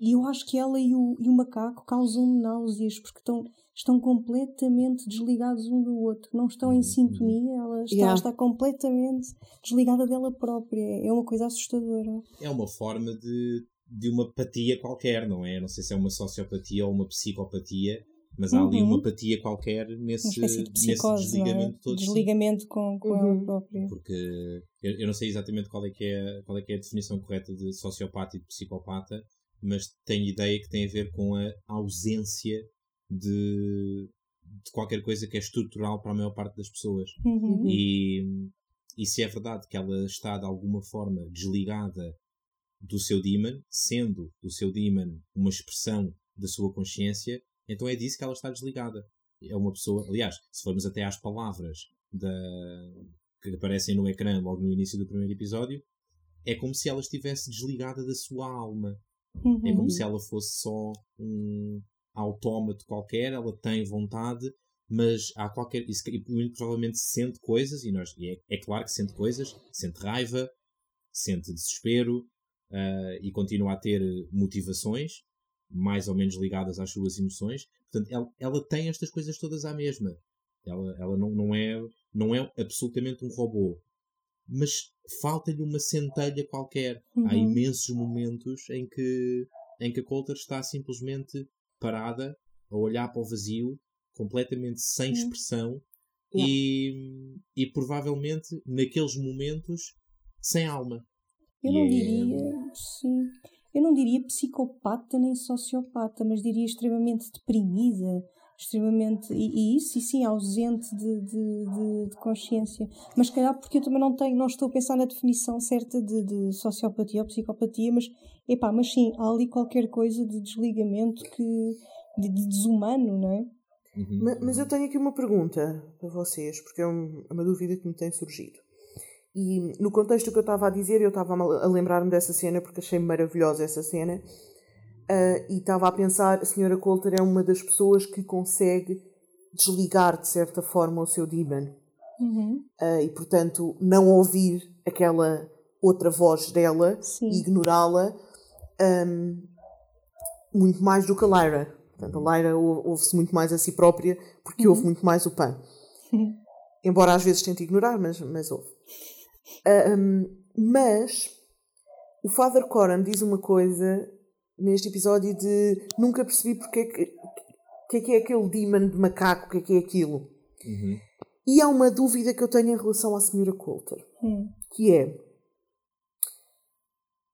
[SPEAKER 1] e eu acho que ela e o, e o macaco causam náuseas porque estão, estão completamente desligados um do outro, não estão em uhum. sintonia, ela está, yeah. está completamente desligada dela própria. É uma coisa assustadora.
[SPEAKER 3] É uma forma de, de uma apatia qualquer, não é? Não sei se é uma sociopatia ou uma psicopatia, mas há ali uma uhum. apatia qualquer nesse, de psicose, nesse desligamento é? todo.
[SPEAKER 1] Desligamento com, com uhum. ela própria.
[SPEAKER 3] Porque eu, eu, não sei exatamente qual é, que é, qual é que é a definição correta de sociopata e de psicopata, mas tenho ideia que tem a ver com a ausência de, de qualquer coisa que é estrutural para a maior parte das pessoas. Uhum. E, e se é verdade que ela está de alguma forma desligada do seu demon, sendo o seu demon uma expressão da sua consciência, então é disso que ela está desligada. É uma pessoa, aliás, se formos até às palavras da, que aparecem no ecrã logo no início do primeiro episódio, é como se ela estivesse desligada da sua alma. Uhum. É como se ela fosse só um autómato qualquer, ela tem vontade, mas há qualquer. Isso, muito provavelmente sente coisas, e, nós, e é, é, claro que sente coisas, sente raiva, sente desespero uh, e continua a ter motivações, mais ou menos ligadas às suas emoções. Portanto, ela, ela tem estas coisas todas à mesma. Ela, ela não, não, é, não é absolutamente um robô. Mas falta-lhe uma centelha qualquer. Uhum. Há imensos momentos em que, em que a Coulter está simplesmente parada, a olhar para o vazio, completamente sem uhum. expressão e, e provavelmente naqueles momentos sem alma.
[SPEAKER 1] Eu não é diria, sim eu não diria psicopata nem sociopata, mas diria extremamente deprimida, extremamente. E, e isso, e sim, ausente de, de, de, de, consciência. Mas se calhar porque eu também não tenho, não estou a pensar na definição certa de, de sociopatia ou psicopatia, mas epá, mas sim, há ali qualquer coisa de desligamento que. de, de desumano, não é?
[SPEAKER 2] Uhum. Mas, mas, eu tenho aqui uma pergunta para vocês, porque é, um, é uma dúvida que me tem surgido. E no contexto que eu estava a dizer, eu estava a lembrar-me dessa cena porque achei maravilhosa essa cena. Uh, e estava a pensar, a senhora Coulter é uma das pessoas que consegue desligar de certa forma o seu demon.
[SPEAKER 1] Uhum.
[SPEAKER 2] Uh, e, portanto, não ouvir aquela outra voz dela Sim. e ignorá-la um, muito mais do que a Lyra. Portanto, a Lyra ouve-se muito mais a si própria porque uhum. ouve muito mais o Pan. Embora às vezes tente ignorar, mas, mas ouve. Um, mas o Father Coram diz uma coisa neste episódio de nunca percebi porque é que, que é que é aquele demon de macaco, o que é que é aquilo.
[SPEAKER 3] Uhum.
[SPEAKER 2] E há uma dúvida que eu tenho em relação à senhora Coulter,
[SPEAKER 1] uhum.
[SPEAKER 2] que é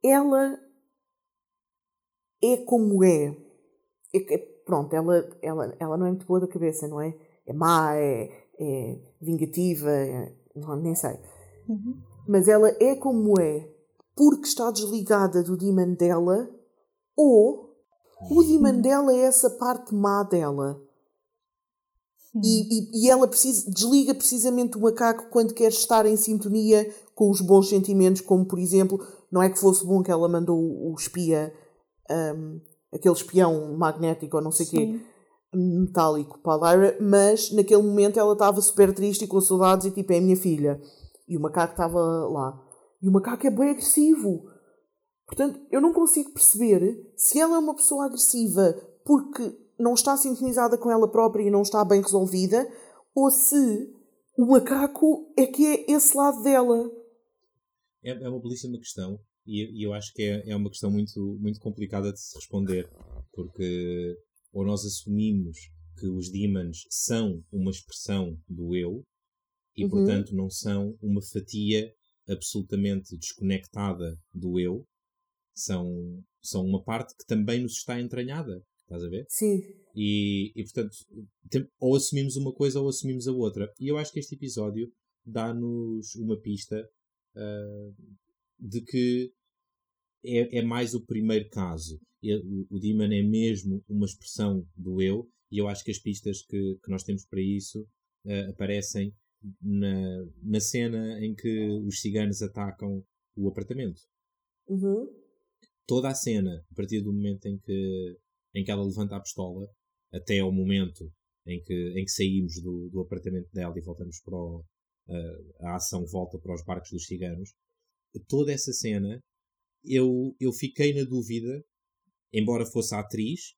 [SPEAKER 2] ela é como é. é, é pronto, ela, ela, ela não é muito boa da cabeça, não é? É má, é, é vingativa, é, não, nem sei.
[SPEAKER 1] Uhum.
[SPEAKER 2] Mas ela é como é porque está desligada do demon dela ou o demon dela é essa parte má dela. E, e, e, ela precisa, desliga precisamente o macaco quando quer estar em sintonia com os bons sentimentos, como por exemplo, não é que fosse bom que ela mandou o, o espia, um, aquele espião magnético ou não sei o quê, metálico para a Lyra, mas naquele momento ela estava super triste e com saudades e tipo, é a minha filha. E o macaco estava lá. E o macaco é bem agressivo. Portanto, eu não consigo perceber se ela é uma pessoa agressiva porque não está sintonizada com ela própria e não está bem resolvida, ou se o macaco é que é esse lado dela.
[SPEAKER 3] É, é uma belíssima questão e, e, eu acho que é, é uma questão muito, muito complicada de se responder, porque ou nós assumimos que os demons são uma expressão do eu e, uhum. portanto, não são uma fatia absolutamente desconectada do eu, são, são uma parte que também nos está entranhada. Estás a ver?
[SPEAKER 2] Sim.
[SPEAKER 3] E, e portanto, ou assumimos uma coisa ou assumimos a outra. E eu acho que este episódio dá-nos uma pista uh, de que é, é mais o primeiro caso. O, o Demon é mesmo uma expressão do eu, e eu acho que as pistas que, que nós temos para isso uh, aparecem na, na cena em que os ciganos atacam o apartamento.
[SPEAKER 2] Uhum
[SPEAKER 3] toda a cena, a partir do momento em que, em que ela levanta a pistola, até ao momento em que, em que saímos do, do apartamento dela e voltamos para o, a, a ação volta para os barcos dos ciganos, toda essa cena, eu, eu fiquei na dúvida, embora fosse a atriz,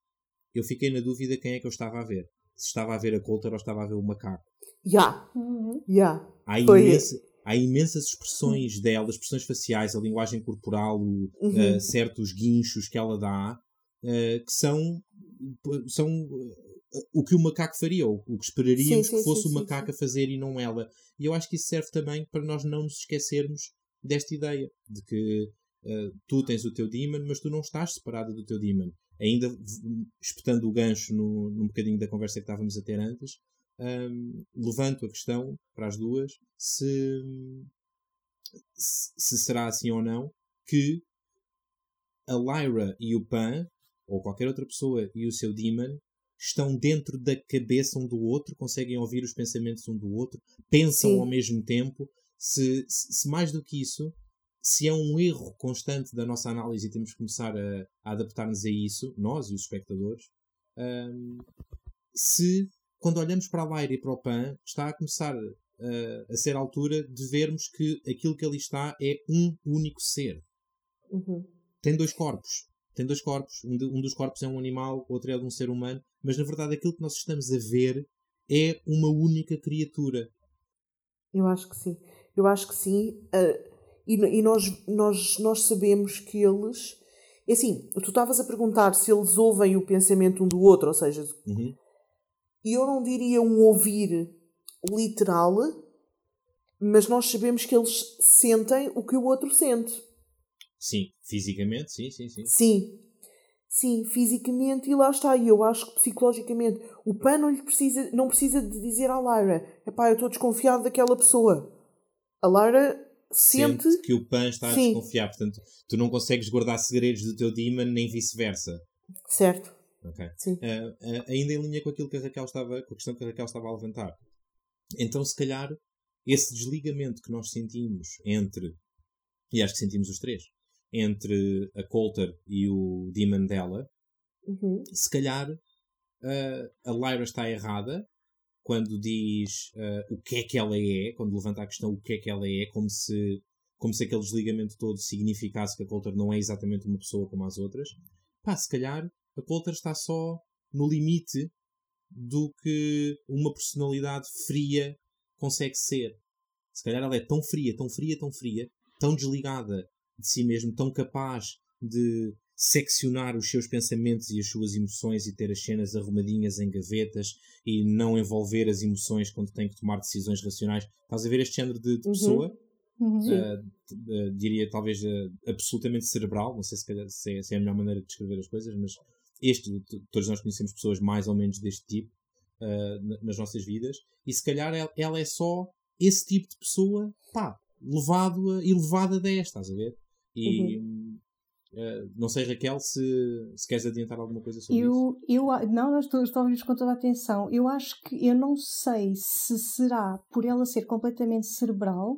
[SPEAKER 3] eu fiquei na dúvida quem é que eu estava a ver. Se estava a ver a Coulter ou estava a ver o macaco.
[SPEAKER 2] Já. Yeah. Uhum. Yeah.
[SPEAKER 3] Há, imensa, há imensas expressões dela, expressões faciais, a linguagem corporal, o, uhum. uh, certos guinchos que ela dá, uh, que são, são uh, o que o macaco faria, ou o que esperaríamos sim, sim, que fosse sim, o macaco a fazer e não ela. E eu acho que isso serve também para nós não nos esquecermos desta ideia, de que tu tens o teu demon, mas tu não estás separada do teu demon. Ainda espetando o gancho no, num bocadinho da conversa que estávamos a ter antes, um, levanto a questão para as duas se, se será assim ou não que a Lyra e o Pan, ou qualquer outra pessoa e o seu Demon, estão dentro da cabeça um do outro, conseguem ouvir os pensamentos um do outro, pensam Sim. ao mesmo tempo. Se, se, mais do que isso, se é um erro constante da nossa análise e temos que começar a, a adaptar-nos a isso, nós e os espectadores, um, se quando olhamos para a Lyra e para o Pan, está a começar uh, a ser a altura de vermos que aquilo que ali está é um único ser.
[SPEAKER 2] Uhum.
[SPEAKER 3] Tem dois corpos. Tem dois corpos. Um, de, um dos corpos é um animal, outro é de um ser humano. Mas na verdade aquilo que nós estamos a ver é uma única criatura.
[SPEAKER 2] Eu acho que sim. Eu acho que sim. Uh, e, e nós, nós, nós sabemos que eles. Assim, tu estavas a perguntar se eles ouvem o pensamento um do outro, ou seja,
[SPEAKER 3] uhum
[SPEAKER 2] eu não diria um ouvir literal, mas nós sabemos que eles sentem o que o outro sente.
[SPEAKER 3] Sim, fisicamente, sim, sim, sim.
[SPEAKER 2] Sim, sim, fisicamente, e lá está. E eu acho que psicologicamente o PAN não, lhe precisa, não precisa de dizer à Lara: pá, eu estou desconfiado daquela pessoa. A Lara sente, sente
[SPEAKER 3] que o PAN está sim. a desconfiar. Portanto, tu não consegues guardar segredos do teu Demon, nem vice-versa.
[SPEAKER 2] Certo.
[SPEAKER 3] Okay?
[SPEAKER 2] Sim.
[SPEAKER 3] Uh, uh, ainda em linha com aquilo que a Raquel estava, com a questão que a Raquel estava a levantar. Então, se calhar, esse desligamento que nós sentimos entre, e acho que sentimos os três, entre a Coulter e o Demon dela,
[SPEAKER 2] uhum.
[SPEAKER 3] se calhar uh, a Lyra está errada quando diz uh, o que é que ela é, quando levanta a questão o que é que ela é, como se, como se aquele desligamento todo significasse que a Coulter não é exatamente uma pessoa como as outras, pá, se calhar a Coulter está só no limite do que uma personalidade fria consegue ser. Se calhar ela é tão fria, tão fria, tão fria, tão desligada de si mesmo, tão capaz de seccionar os seus pensamentos e as suas emoções e ter as cenas arrumadinhas em gavetas e não envolver as emoções quando tem que tomar decisões racionais. Estás a ver este género de, de uhum. pessoa? Uhum. Uh, uh, diria talvez uh, absolutamente cerebral, não sei se, se, é, se, é, a melhor maneira de descrever as coisas, mas este, todos nós conhecemos pessoas mais ou menos deste tipo nas nossas vidas, e se calhar ela, é só esse tipo de pessoa, pá, levado a, elevada a 10, estás a ver? E, uhum. Uh, não sei, Raquel, se, se queres adiantar alguma coisa sobre
[SPEAKER 1] eu,
[SPEAKER 3] isso.
[SPEAKER 1] Eu, não, nós estou, estou a ouvir com toda a atenção. Eu acho que eu não sei se será por ela ser completamente cerebral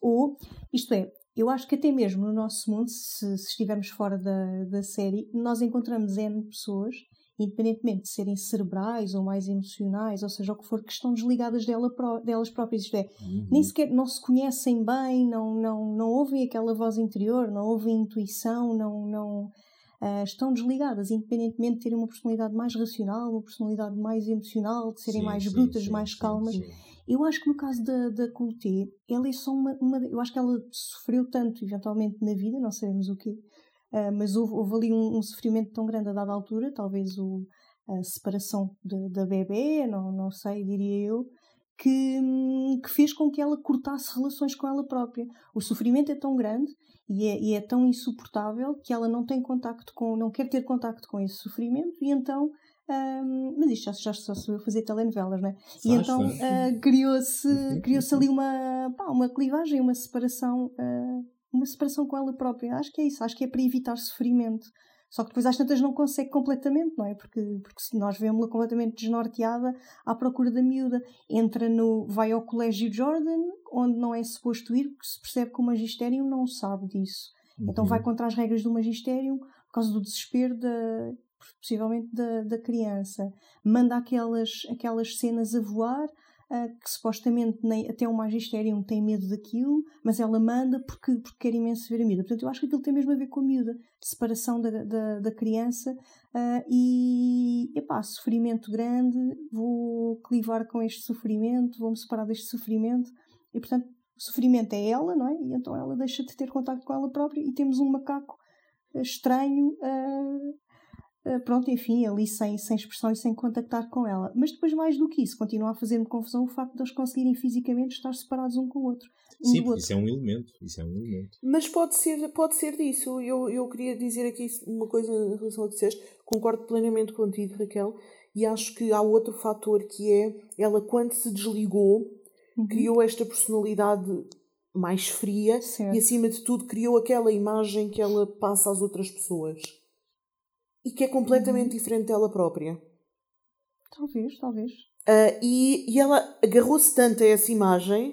[SPEAKER 1] ou, isto é, eu acho que até mesmo no nosso mundo, se, se estivermos fora da, da série, nós encontramos N pessoas independentemente de serem cerebrais ou mais emocionais, ou seja, o que for, que estão desligadas dela, delas próprias, isto é, uhum. nem sequer não se conhecem bem, não, não, não ouvem aquela voz interior, não ouvem intuição, não, não uh, estão desligadas, independentemente de terem uma personalidade mais racional, uma personalidade mais emocional, de serem sim, mais sim, brutas, sim, mais calmas. Eu acho que no caso da, da Coulter, ela é só uma, uma. Eu acho que ela sofreu tanto, eventualmente, na vida, não sabemos o quê Uh, mas houve, houve ali um, um, sofrimento tão grande a dada altura, talvez o, a separação da bebê, não, não sei, diria eu, que, que, fez com que ela cortasse relações com ela própria. O sofrimento é tão grande e é, e é tão insuportável que ela não tem contacto com, não quer ter contacto com esse sofrimento e então um, mas isto já, já só sou eu fazer telenovelas, né? E então uh, criou-se criou ali uma, pá, uma clivagem, uma separação uh, uma separação com ela própria. Acho que é isso, acho que é para evitar sofrimento. Só que depois às tantas não consegue completamente, não é? Porque, porque se nós vemos-la completamente desnorteada à procura da miúda. Entra no. vai ao colégio Jordan, onde não é suposto ir, porque se percebe que o magistério não sabe disso. Uhum. Então vai contra as regras do magistério por causa do desespero da, possivelmente da, da criança. Manda aquelas, aquelas cenas a voar que supostamente nem, até o magistério tem medo daquilo, mas ela manda porque, porque quer imenso ver a miúda. Portanto, eu acho que aquilo tem mesmo a ver com a miúda, separação da, da, da criança uh, e, epá, sofrimento grande, vou clivar com este sofrimento, vou-me separar deste sofrimento e, portanto, o sofrimento é ela, não é? E então ela deixa de ter contato com ela própria e temos um macaco estranho uh, pronto, enfim, ali sem, sem expressão e sem contactar com ela. Mas depois, mais do que isso, continua a fazer-me confusão o facto de eles conseguirem fisicamente estar separados um com o outro. Um
[SPEAKER 3] Sim, isso é um elemento. Isso é um elemento.
[SPEAKER 2] Mas pode ser, pode ser disso. Eu, eu queria dizer aqui uma coisa em relação ao que disseste. Concordo plenamente contigo, Raquel. E acho que há outro fator que é ela, quando se desligou, uhum. criou esta personalidade mais fria certo. e, acima de tudo, criou aquela imagem que ela passa às outras pessoas e que é completamente diferente dela própria.
[SPEAKER 1] Talvez, talvez.
[SPEAKER 2] Uh, e, e ela agarrou-se tanto a essa imagem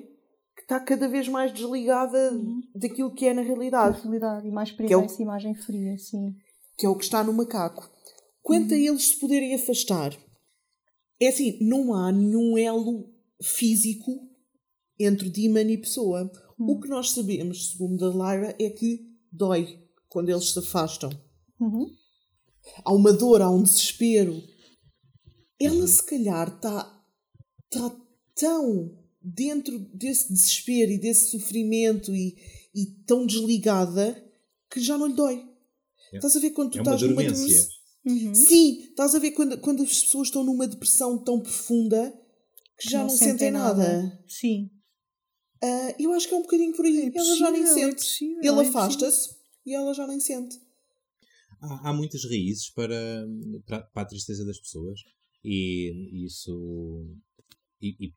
[SPEAKER 2] que está cada vez mais desligada uhum. daquilo que é na realidade.
[SPEAKER 1] Na realidade, e mais presa é o, essa imagem fria, sim.
[SPEAKER 2] Que é o que está no macaco. Quanto uhum. a eles se poderem afastar, é assim, não há nenhum elo físico entre Demon e pessoa. O uhum. que nós sabemos, segundo a Lyra, é que dói quando eles se afastam. Uhum há uma dor, há um desespero. Ela, uhum. se calhar, está tá tão dentro desse desespero e desse sofrimento e, e tão desligada que já não lhe dói. É. Estás a ver quando tu é estás numa depressão. Uhum. Sim, estás a ver quando, quando as pessoas estão numa depressão tão profunda que já não, não sentem, sentem nada. nada.
[SPEAKER 1] Sim.
[SPEAKER 2] Uh, eu acho que é um bocadinho por aí. É possível, ela já nem é sente. É Ele afasta-se e ela já nem sente
[SPEAKER 3] há, muitas raízes para, para, para, a tristeza das pessoas e isso e, e,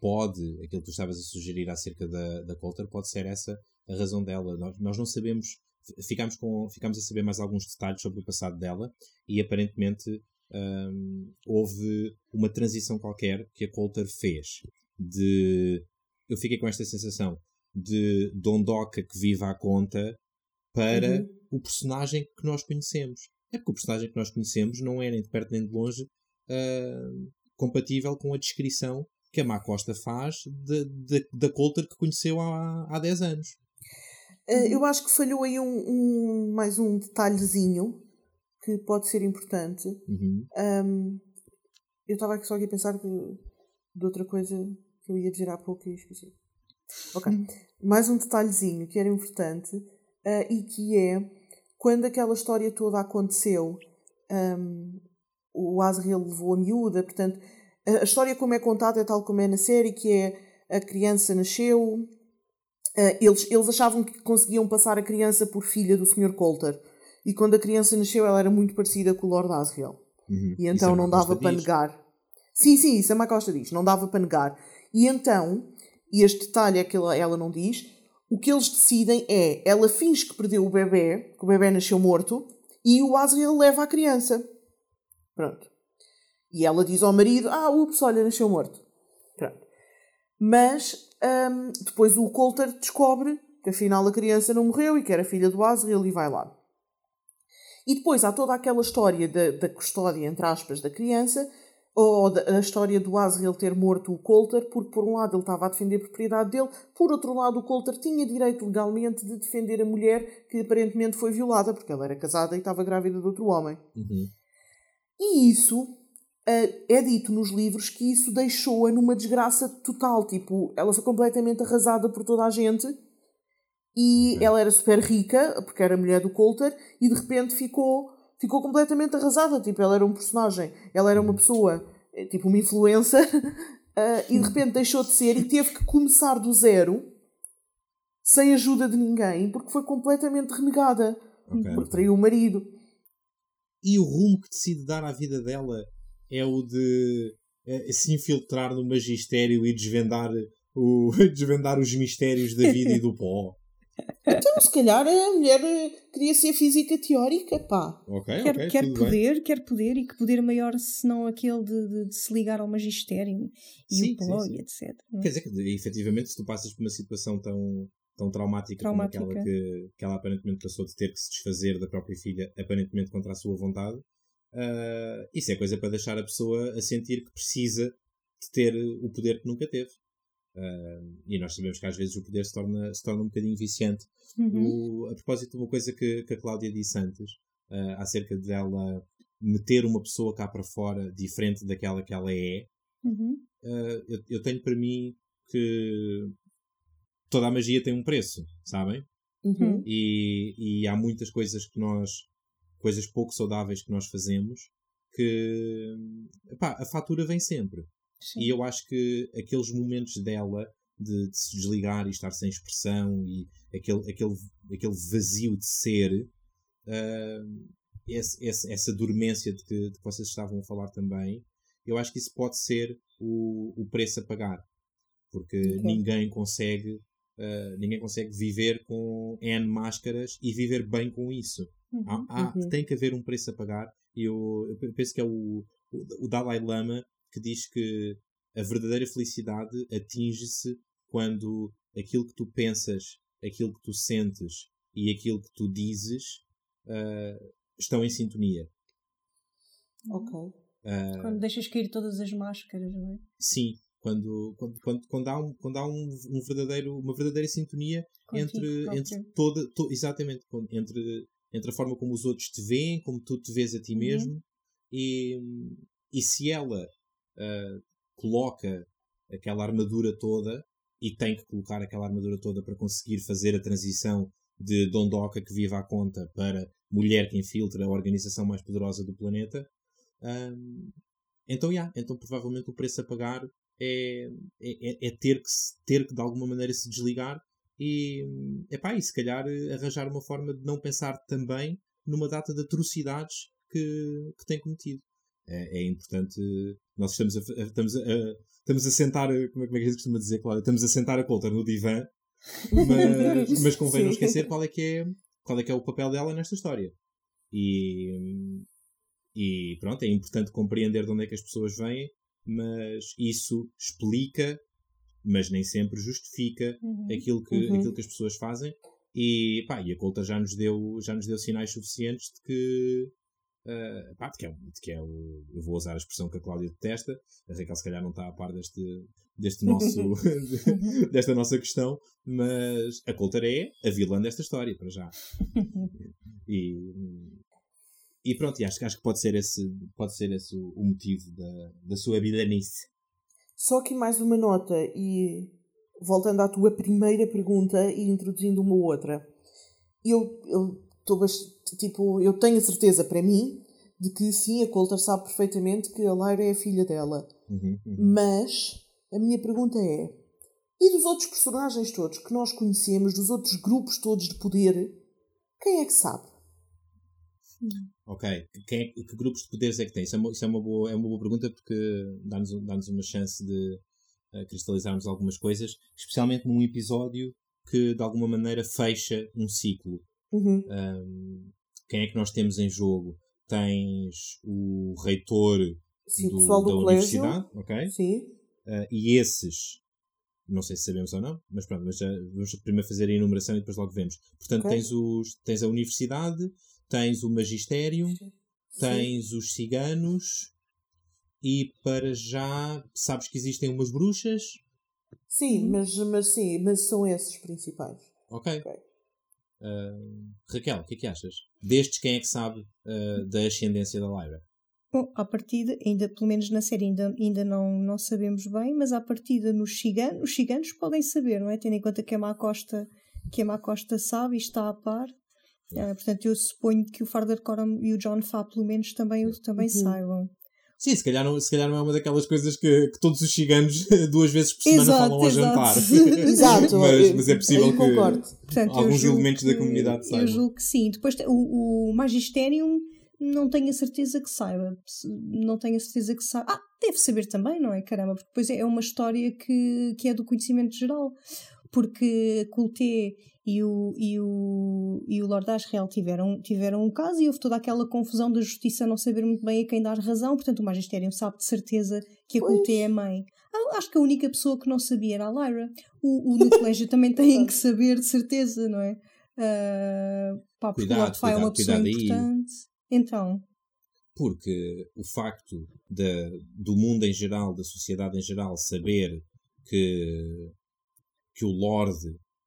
[SPEAKER 3] pode, aquilo que tu estavas a sugerir acerca da, da Coulter, pode ser essa a razão dela. Nós, nós não sabemos, ficamos, com, ficamos a saber mais alguns detalhes sobre o passado dela e aparentemente um, houve uma transição qualquer que a Coulter fez de eu fiquei com esta sensação de Dondoca que vive à conta para uhum. O personagem que nós conhecemos. É porque o personagem que nós conhecemos não é nem de perto nem de longe uh, compatível com a descrição que a Má Costa faz de, de, da Coulter que conheceu há, há 10 anos.
[SPEAKER 2] Uh, eu acho que falhou aí um, um, mais um detalhezinho que pode ser importante. Uhum. Um, eu estava só aqui a pensar de, de outra coisa que eu ia dizer há pouco e esqueci. Ok. Uhum. Mais um detalhezinho que era importante uh, e que é quando aquela história toda aconteceu, um, o Asriel levou a miúda, portanto, a, história como é contada é tal como é na série, que é a criança nasceu, uh, eles, eles achavam que conseguiam passar a criança por filha do Sr. Coulter, e quando a criança nasceu ela era muito parecida com o Lord Asriel. Uhum. E então não dava para diz. negar. Sim, sim, isso a Macosta diz, não dava para negar. E então, e este detalhe é que ela, ela não diz, o que eles decidem é, ela finge que perdeu o bebê, que o bebê nasceu morto, e o Asriel leva a criança. Pronto. E ela diz ao marido, ah, ups, olha, nasceu morto. Pronto. Mas um, depois o Coulter descobre que afinal a criança não morreu e que era filha do Asriel e vai lá. E depois há toda aquela história da, da custódia, entre aspas, da criança, ou a história do Asriel ter morto o Coulter, porque por um lado ele estava a defender a propriedade dele, por outro lado o Coulter tinha direito legalmente de defender a mulher que aparentemente foi violada, porque ela era casada e estava grávida de outro homem. Uhum. E isso uh, é dito nos livros que isso deixou-a numa desgraça total, tipo, ela foi completamente arrasada por toda a gente e uhum. ela era super rica, porque era mulher do Coulter, e de repente ficou ficou completamente arrasada. Tipo, ela era um personagem, ela era uma uhum. pessoa, eh, tipo, uma influencer, uh, e de repente deixou de ser e teve que começar do zero, sem ajuda de ninguém, porque foi completamente renegada. Okay. Porque traiu o marido.
[SPEAKER 3] E o rumo que decide dar à vida dela é o de é, se infiltrar no magistério e desvendar, o, desvendar os mistérios da vida e do pó.
[SPEAKER 2] Então, se calhar a mulher eh, queria ser física teórica, pá.
[SPEAKER 3] Okay,
[SPEAKER 1] quer
[SPEAKER 3] okay,
[SPEAKER 1] quer poder, bem. quer poder, e que poder maior senão aquele de, de, de se ligar ao magistério e sim, o pó e etc.
[SPEAKER 3] Quer dizer que, efetivamente, se tu passas por uma situação tão, tão traumática, traumática. como aquela que, que ela aparentemente passou de ter que se desfazer da própria filha, aparentemente contra a sua vontade, uh, isso é coisa para deixar a pessoa a sentir que precisa de ter o poder que nunca teve. Uh, e nós sabemos que às vezes o poder se torna, se torna um bocadinho viciante. Uhum. O, a propósito de uma coisa que, que a Cláudia disse antes, uh, acerca dela meter uma pessoa cá para fora diferente daquela que ela é, uhum. uh, eu, eu, tenho para mim que toda a magia tem um preço, sabem? Uhum. E, e há muitas coisas que nós, coisas pouco saudáveis que nós fazemos, que epá, a fatura vem sempre. Sim. E eu acho que aqueles momentos dela de, de, se desligar e estar sem expressão e aquele, aquele, aquele vazio de ser, uh, esse, esse, essa dormência de que, de que, vocês estavam a falar também, eu acho que isso pode ser o, o preço a pagar. Porque okay. ninguém consegue uh, ninguém consegue viver com N máscaras e viver bem com isso. Uhum, há, há uhum. Tem que haver um preço a pagar. E eu, eu penso que é o, o, o Dalai Lama que diz que a verdadeira felicidade atinge-se quando aquilo que tu pensas, aquilo que tu sentes e aquilo que tu dizes uh, estão em sintonia.
[SPEAKER 2] Ok.
[SPEAKER 1] Uh, quando deixas cair todas as máscaras, não é?
[SPEAKER 3] Sim, quando, quando, quando, quando há, um, quando há um, um verdadeiro, uma verdadeira sintonia entre, entre toda, to, exatamente, entre, entre a forma como os outros te veem, como tu te vês a ti uhum. mesmo, e, e se ela uh, coloca aquela armadura toda e tem que colocar aquela armadura toda para conseguir fazer a transição de Dondoka que vive à conta para mulher que infiltra a organização mais poderosa do planeta. Um, então, yeah, então provavelmente o preço a pagar é, é, é, ter, que, ter que de alguma maneira se desligar e, epá, e se calhar arranjar uma forma de não pensar também numa data de atrocidades que, que tem cometido é, é importante. Nós estamos a, estamos, a, estamos a sentar, como é, como é que a gente costuma dizer, Cláudia? Estamos a sentar a Coulter no divã, mas, mas convém não esquecer qual é, que é, qual é que é o papel dela nesta história. E, e pronto, é importante compreender de onde é que as pessoas vêm, mas isso explica, mas nem sempre justifica uhum. aquilo, que, uhum. aquilo que as pessoas fazem. E, pá, e a Coulter já nos deu, já nos deu sinais suficientes de que Uh, pá, que é, que é o, eu vou usar a expressão que a Cláudia detesta, a Raquel se calhar não está a par deste, deste nosso, desta nossa questão, mas a Coulter é a vilã desta história, para já. E, e pronto, e acho, acho que pode ser esse, pode ser esse o, o motivo da, da sua vilanice.
[SPEAKER 2] Só que mais uma nota, e voltando à tua primeira pergunta e introduzindo uma outra. Eu, eu estou tipo, eu tenho a certeza para mim de que sim, a Coulter sabe perfeitamente que a Lyra é a filha dela.
[SPEAKER 3] Uhum, uhum.
[SPEAKER 2] Mas a minha pergunta é: e dos outros personagens todos que nós conhecemos, dos outros grupos todos de poder, quem é que sabe?
[SPEAKER 3] Ok, quem é, que grupos de poderes é que tem? Isso é uma, isso é uma, boa, é uma boa pergunta porque dá-nos dá uma chance de uh, cristalizarmos algumas coisas, especialmente num episódio que de alguma maneira fecha um ciclo.
[SPEAKER 2] Uhum.
[SPEAKER 3] Um, quem é que nós temos em jogo? Tens o reitor
[SPEAKER 2] Sim, do, da universidade,
[SPEAKER 3] ok?
[SPEAKER 2] Sim.
[SPEAKER 3] Uh, e esses, não sei se sabemos ou não, mas pronto, mas já vamos primeiro fazer a enumeração e depois logo vemos. Portanto, okay. tens, os, tens a universidade, tens o magistério, sim. tens os ciganos e para já sabes que existem umas bruxas.
[SPEAKER 2] Sim, uhum. mas, mas sim, mas são esses principais.
[SPEAKER 3] Ok. okay. Uh, Raquel, o que é que achas? Destes, quem é que sabe uh, da ascendência da Lyra?
[SPEAKER 1] Bom, à partida, ainda, pelo menos na série ainda, ainda não, não sabemos bem, mas à partida nos ciganos, os ciganos podem saber, não é? Tendo em conta que a Má Costa, que a Má Costa sabe e está a par. Uh, portanto, eu suponho que o Farder Coram e o John Fá, pelo menos, também, também uhum. saibam.
[SPEAKER 3] Sim, se calhar, não, se calhar não é uma daquelas coisas que, que todos os ciganos duas vezes por semana exato, falam ao jantar.
[SPEAKER 2] exato,
[SPEAKER 3] mas, mas, é possível que Portanto, alguns elementos da comunidade saibam.
[SPEAKER 1] Eu julgo que sim. Depois o, o Magisterium não tenho a certeza que saiba. Não tenho a certeza que saiba. Ah, deve saber também, não é? Caramba, porque depois é uma história que, que é do conhecimento geral. Porque Culté e o, e o, e o Lord Asriel tiveram, tiveram um caso e houve toda aquela confusão da justiça não saber muito bem a quem dar razão, portanto o Magistério sabe de certeza que a Culté é mãe. Ah, acho que a única pessoa que não sabia era a Lyra. O, o no colégio também têm que saber de certeza, não é? Uh, pá, porque cuidado, o Lord Fai é uma pessoa importante. Aí. Então.
[SPEAKER 3] Porque o facto de, do mundo em geral, da sociedade em geral, saber que, que o Lord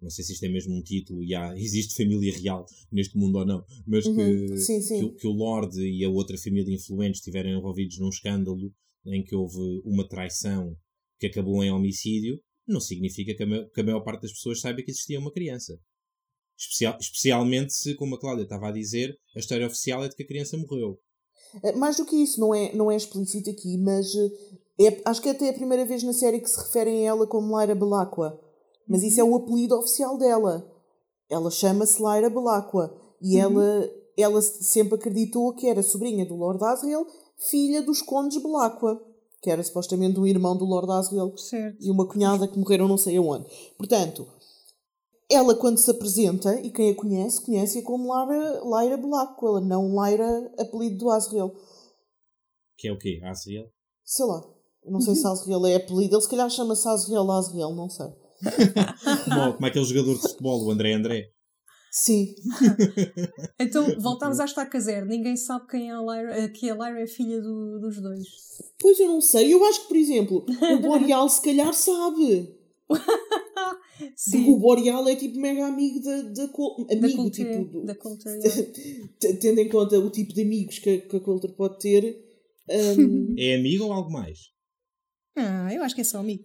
[SPEAKER 3] não sei se isto é mesmo um título e há, existe família real neste mundo ou não, mas uhum. que,
[SPEAKER 2] sim, sim.
[SPEAKER 3] Que, que, o Lorde e a outra família influente estiverem envolvidos num escândalo em que houve uma traição que acabou em homicídio, não significa que a, maior, que a maior parte das pessoas saiba que existia uma criança. Especial, especialmente se, como a Cláudia estava a dizer, a história oficial é de que a criança morreu.
[SPEAKER 2] Eh, mais do que isso, não é, não é explícito aqui, mas eh, é, acho que até é a primeira vez na série que se referem a ela como Lyra Belacqua. Mas isso é o apelido oficial dela. Ela chama-se Lyra Belacqua e uhum. ela, ela sempre acreditou que era sobrinha do Lord Asriel, filha dos Condes Belacqua, que era supostamente um irmão do Lord Asriel
[SPEAKER 1] certo.
[SPEAKER 2] e uma cunhada que morreram não sei aonde. Portanto, ela quando se apresenta, e quem a conhece, conhece-a como Lyra, Lyra Belacqua, não Lyra, apelido do Asriel.
[SPEAKER 3] Que é o quê? Asriel?
[SPEAKER 2] Sei lá. Não sei se Asriel é apelido. Ele se calhar chama-se Asriel Asriel, não sei
[SPEAKER 3] como, como aquele jogador de futebol, o André André.
[SPEAKER 2] Sim.
[SPEAKER 1] então voltamos à estaca zero. Ninguém sabe quem é a Lyra, eh, que a Lyra é filha do, dos dois.
[SPEAKER 2] Pois eu não sei. Eu acho que, por exemplo, o Boreal se calhar sabe. Sim. Porque o Boreal é tipo mega amigo da, da, amigo,
[SPEAKER 1] da
[SPEAKER 2] tipo, do,
[SPEAKER 1] da Coulter,
[SPEAKER 2] tendo em conta o tipo de amigos que, que a Coulter pode ter. Um...
[SPEAKER 3] É amigo ou algo mais?
[SPEAKER 1] Ah, eu acho que é só amigo.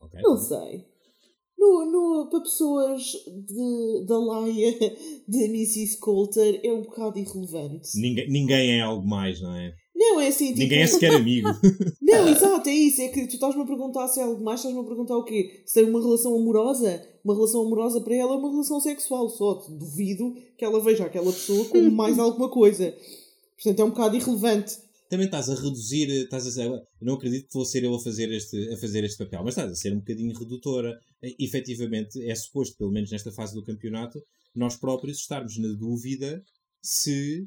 [SPEAKER 3] Okay.
[SPEAKER 2] Não sei no, no, para pessoas de, da laia de Mrs. Coulter é um bocado irrelevante.
[SPEAKER 3] Ninguém, ninguém é algo mais, não é?
[SPEAKER 2] Não, é assim. Tipo...
[SPEAKER 3] Ninguém é sequer amigo.
[SPEAKER 2] não, exato, é isso. É que tu estás-me a perguntar se é algo mais, estás-me a perguntar o quê? Se tem uma relação amorosa? Uma relação amorosa para ela é uma relação sexual só. Duvido que ela veja aquela pessoa como mais alguma coisa. Portanto, é um bocado irrelevante
[SPEAKER 3] também estás a reduzir, estás a dizer, não acredito que vou ser eu a fazer, este, a fazer este papel, mas estás a ser um bocadinho redutora. E, efetivamente, é suposto, pelo menos nesta fase do campeonato, nós próprios estarmos na dúvida se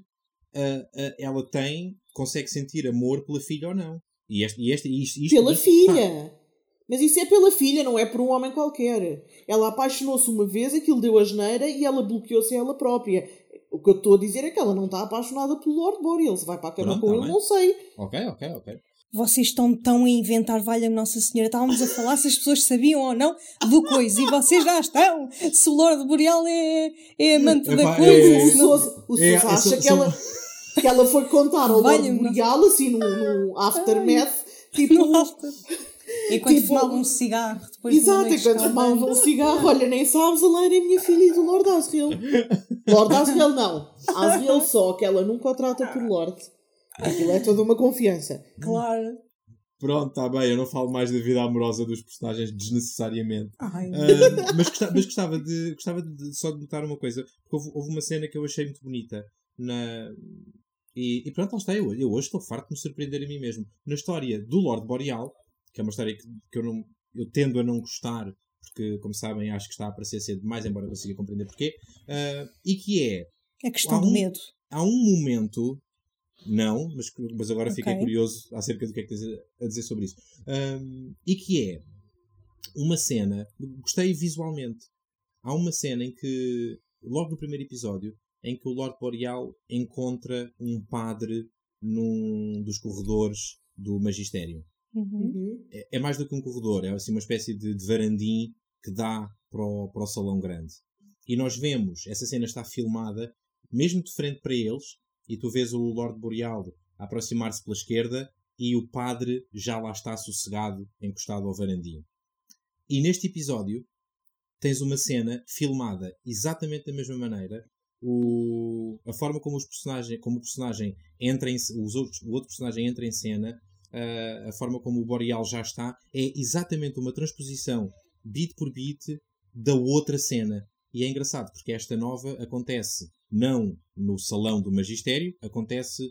[SPEAKER 3] uh, uh, ela tem, consegue sentir amor pela filha ou não. E este, e este, isto, isto,
[SPEAKER 2] pela isto, filha! Pá. Mas isso é pela filha, não é por um homem qualquer. Ela apaixonou-se uma vez, aquilo deu a geneira e ela bloqueou-se ela própria. O que eu estou a dizer é que ela não está apaixonada pelo Lord Boreal. Se vai para a cama Pronto, com tá ele, bem. não sei.
[SPEAKER 3] Ok, ok, ok.
[SPEAKER 1] Vocês estão tão a inventar, valha Nossa Senhora. Estávamos a falar se as pessoas sabiam ou não do coisa e vocês já estão. Se o Lord Boreal é, é amante é, da coisa. É,
[SPEAKER 2] o Sousa, o é, acha que, ela, que ela foi contar ao Lord Boreal, assim, no, aftermath, tipo. No after.
[SPEAKER 1] Enquanto tipo, fumava um cigarro.
[SPEAKER 2] Depois exato, enquanto fumava um cigarro, olha, nem sabes, a Leira é minha filha e do Lord Asriel. Lord Asriel não. Asriel só, que ela nunca o trata por Lord. Aquilo é toda uma confiança.
[SPEAKER 1] Claro.
[SPEAKER 3] Pronto, está bem, eu não falo mais da vida amorosa dos personagens desnecessariamente. Uh, mas, gostava, mas gostava, de, gostava de, só de notar uma coisa, porque houve, houve uma cena que eu achei muito bonita na, e, e, pronto, lá está eu. Eu hoje estou farto de me surpreender a mim mesmo. Na história do Lord Boreal, que é uma história que, que eu, não, eu tendo a não gostar, porque, como sabem, acho que está a aparecer cedo demais, embora consiga compreender porquê, uh, e que é.
[SPEAKER 1] É questão um, de medo.
[SPEAKER 3] Há um momento. Não, mas, mas agora okay. fiquei curioso acerca do que é que tens a dizer sobre isso. Um, e que é uma cena. Gostei visualmente. Há uma cena em que, logo no primeiro episódio, em que o Lord Boreal encontra um padre num dos corredores do magistério. Uhum. É, é, mais do que um corredor, é assim uma espécie de, de varandim que dá para o, para o salão grande. E nós vemos, essa cena está filmada mesmo de frente para eles, e tu vês o Lord Boreal aproximar-se pela esquerda e o padre já lá está sossegado, encostado ao varandim. E neste episódio tens uma cena filmada exatamente da mesma maneira. O, a forma como, os personagem, como o personagem entra em, os outros, o outro personagem entra em cena uh, a forma como o Boreal já está, é exatamente uma transposição beat por beat da outra cena. E é engraçado porque esta nova acontece não no salão do magistério, acontece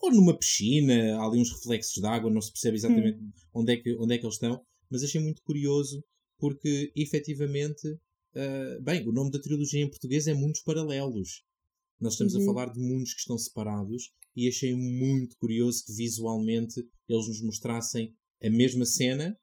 [SPEAKER 3] ou numa piscina, há ali uns reflexos de água, não se percebe exatamente hum. onde, é que, onde é que eles estão, mas achei muito curioso porque efetivamente, uh, bem, o nome da trilogia em português é Mundos Paralelos. Nós estamos uhum. a falar de mundos que estão separados e achei muito curioso que visualmente eles nos mostrassem a mesma cena,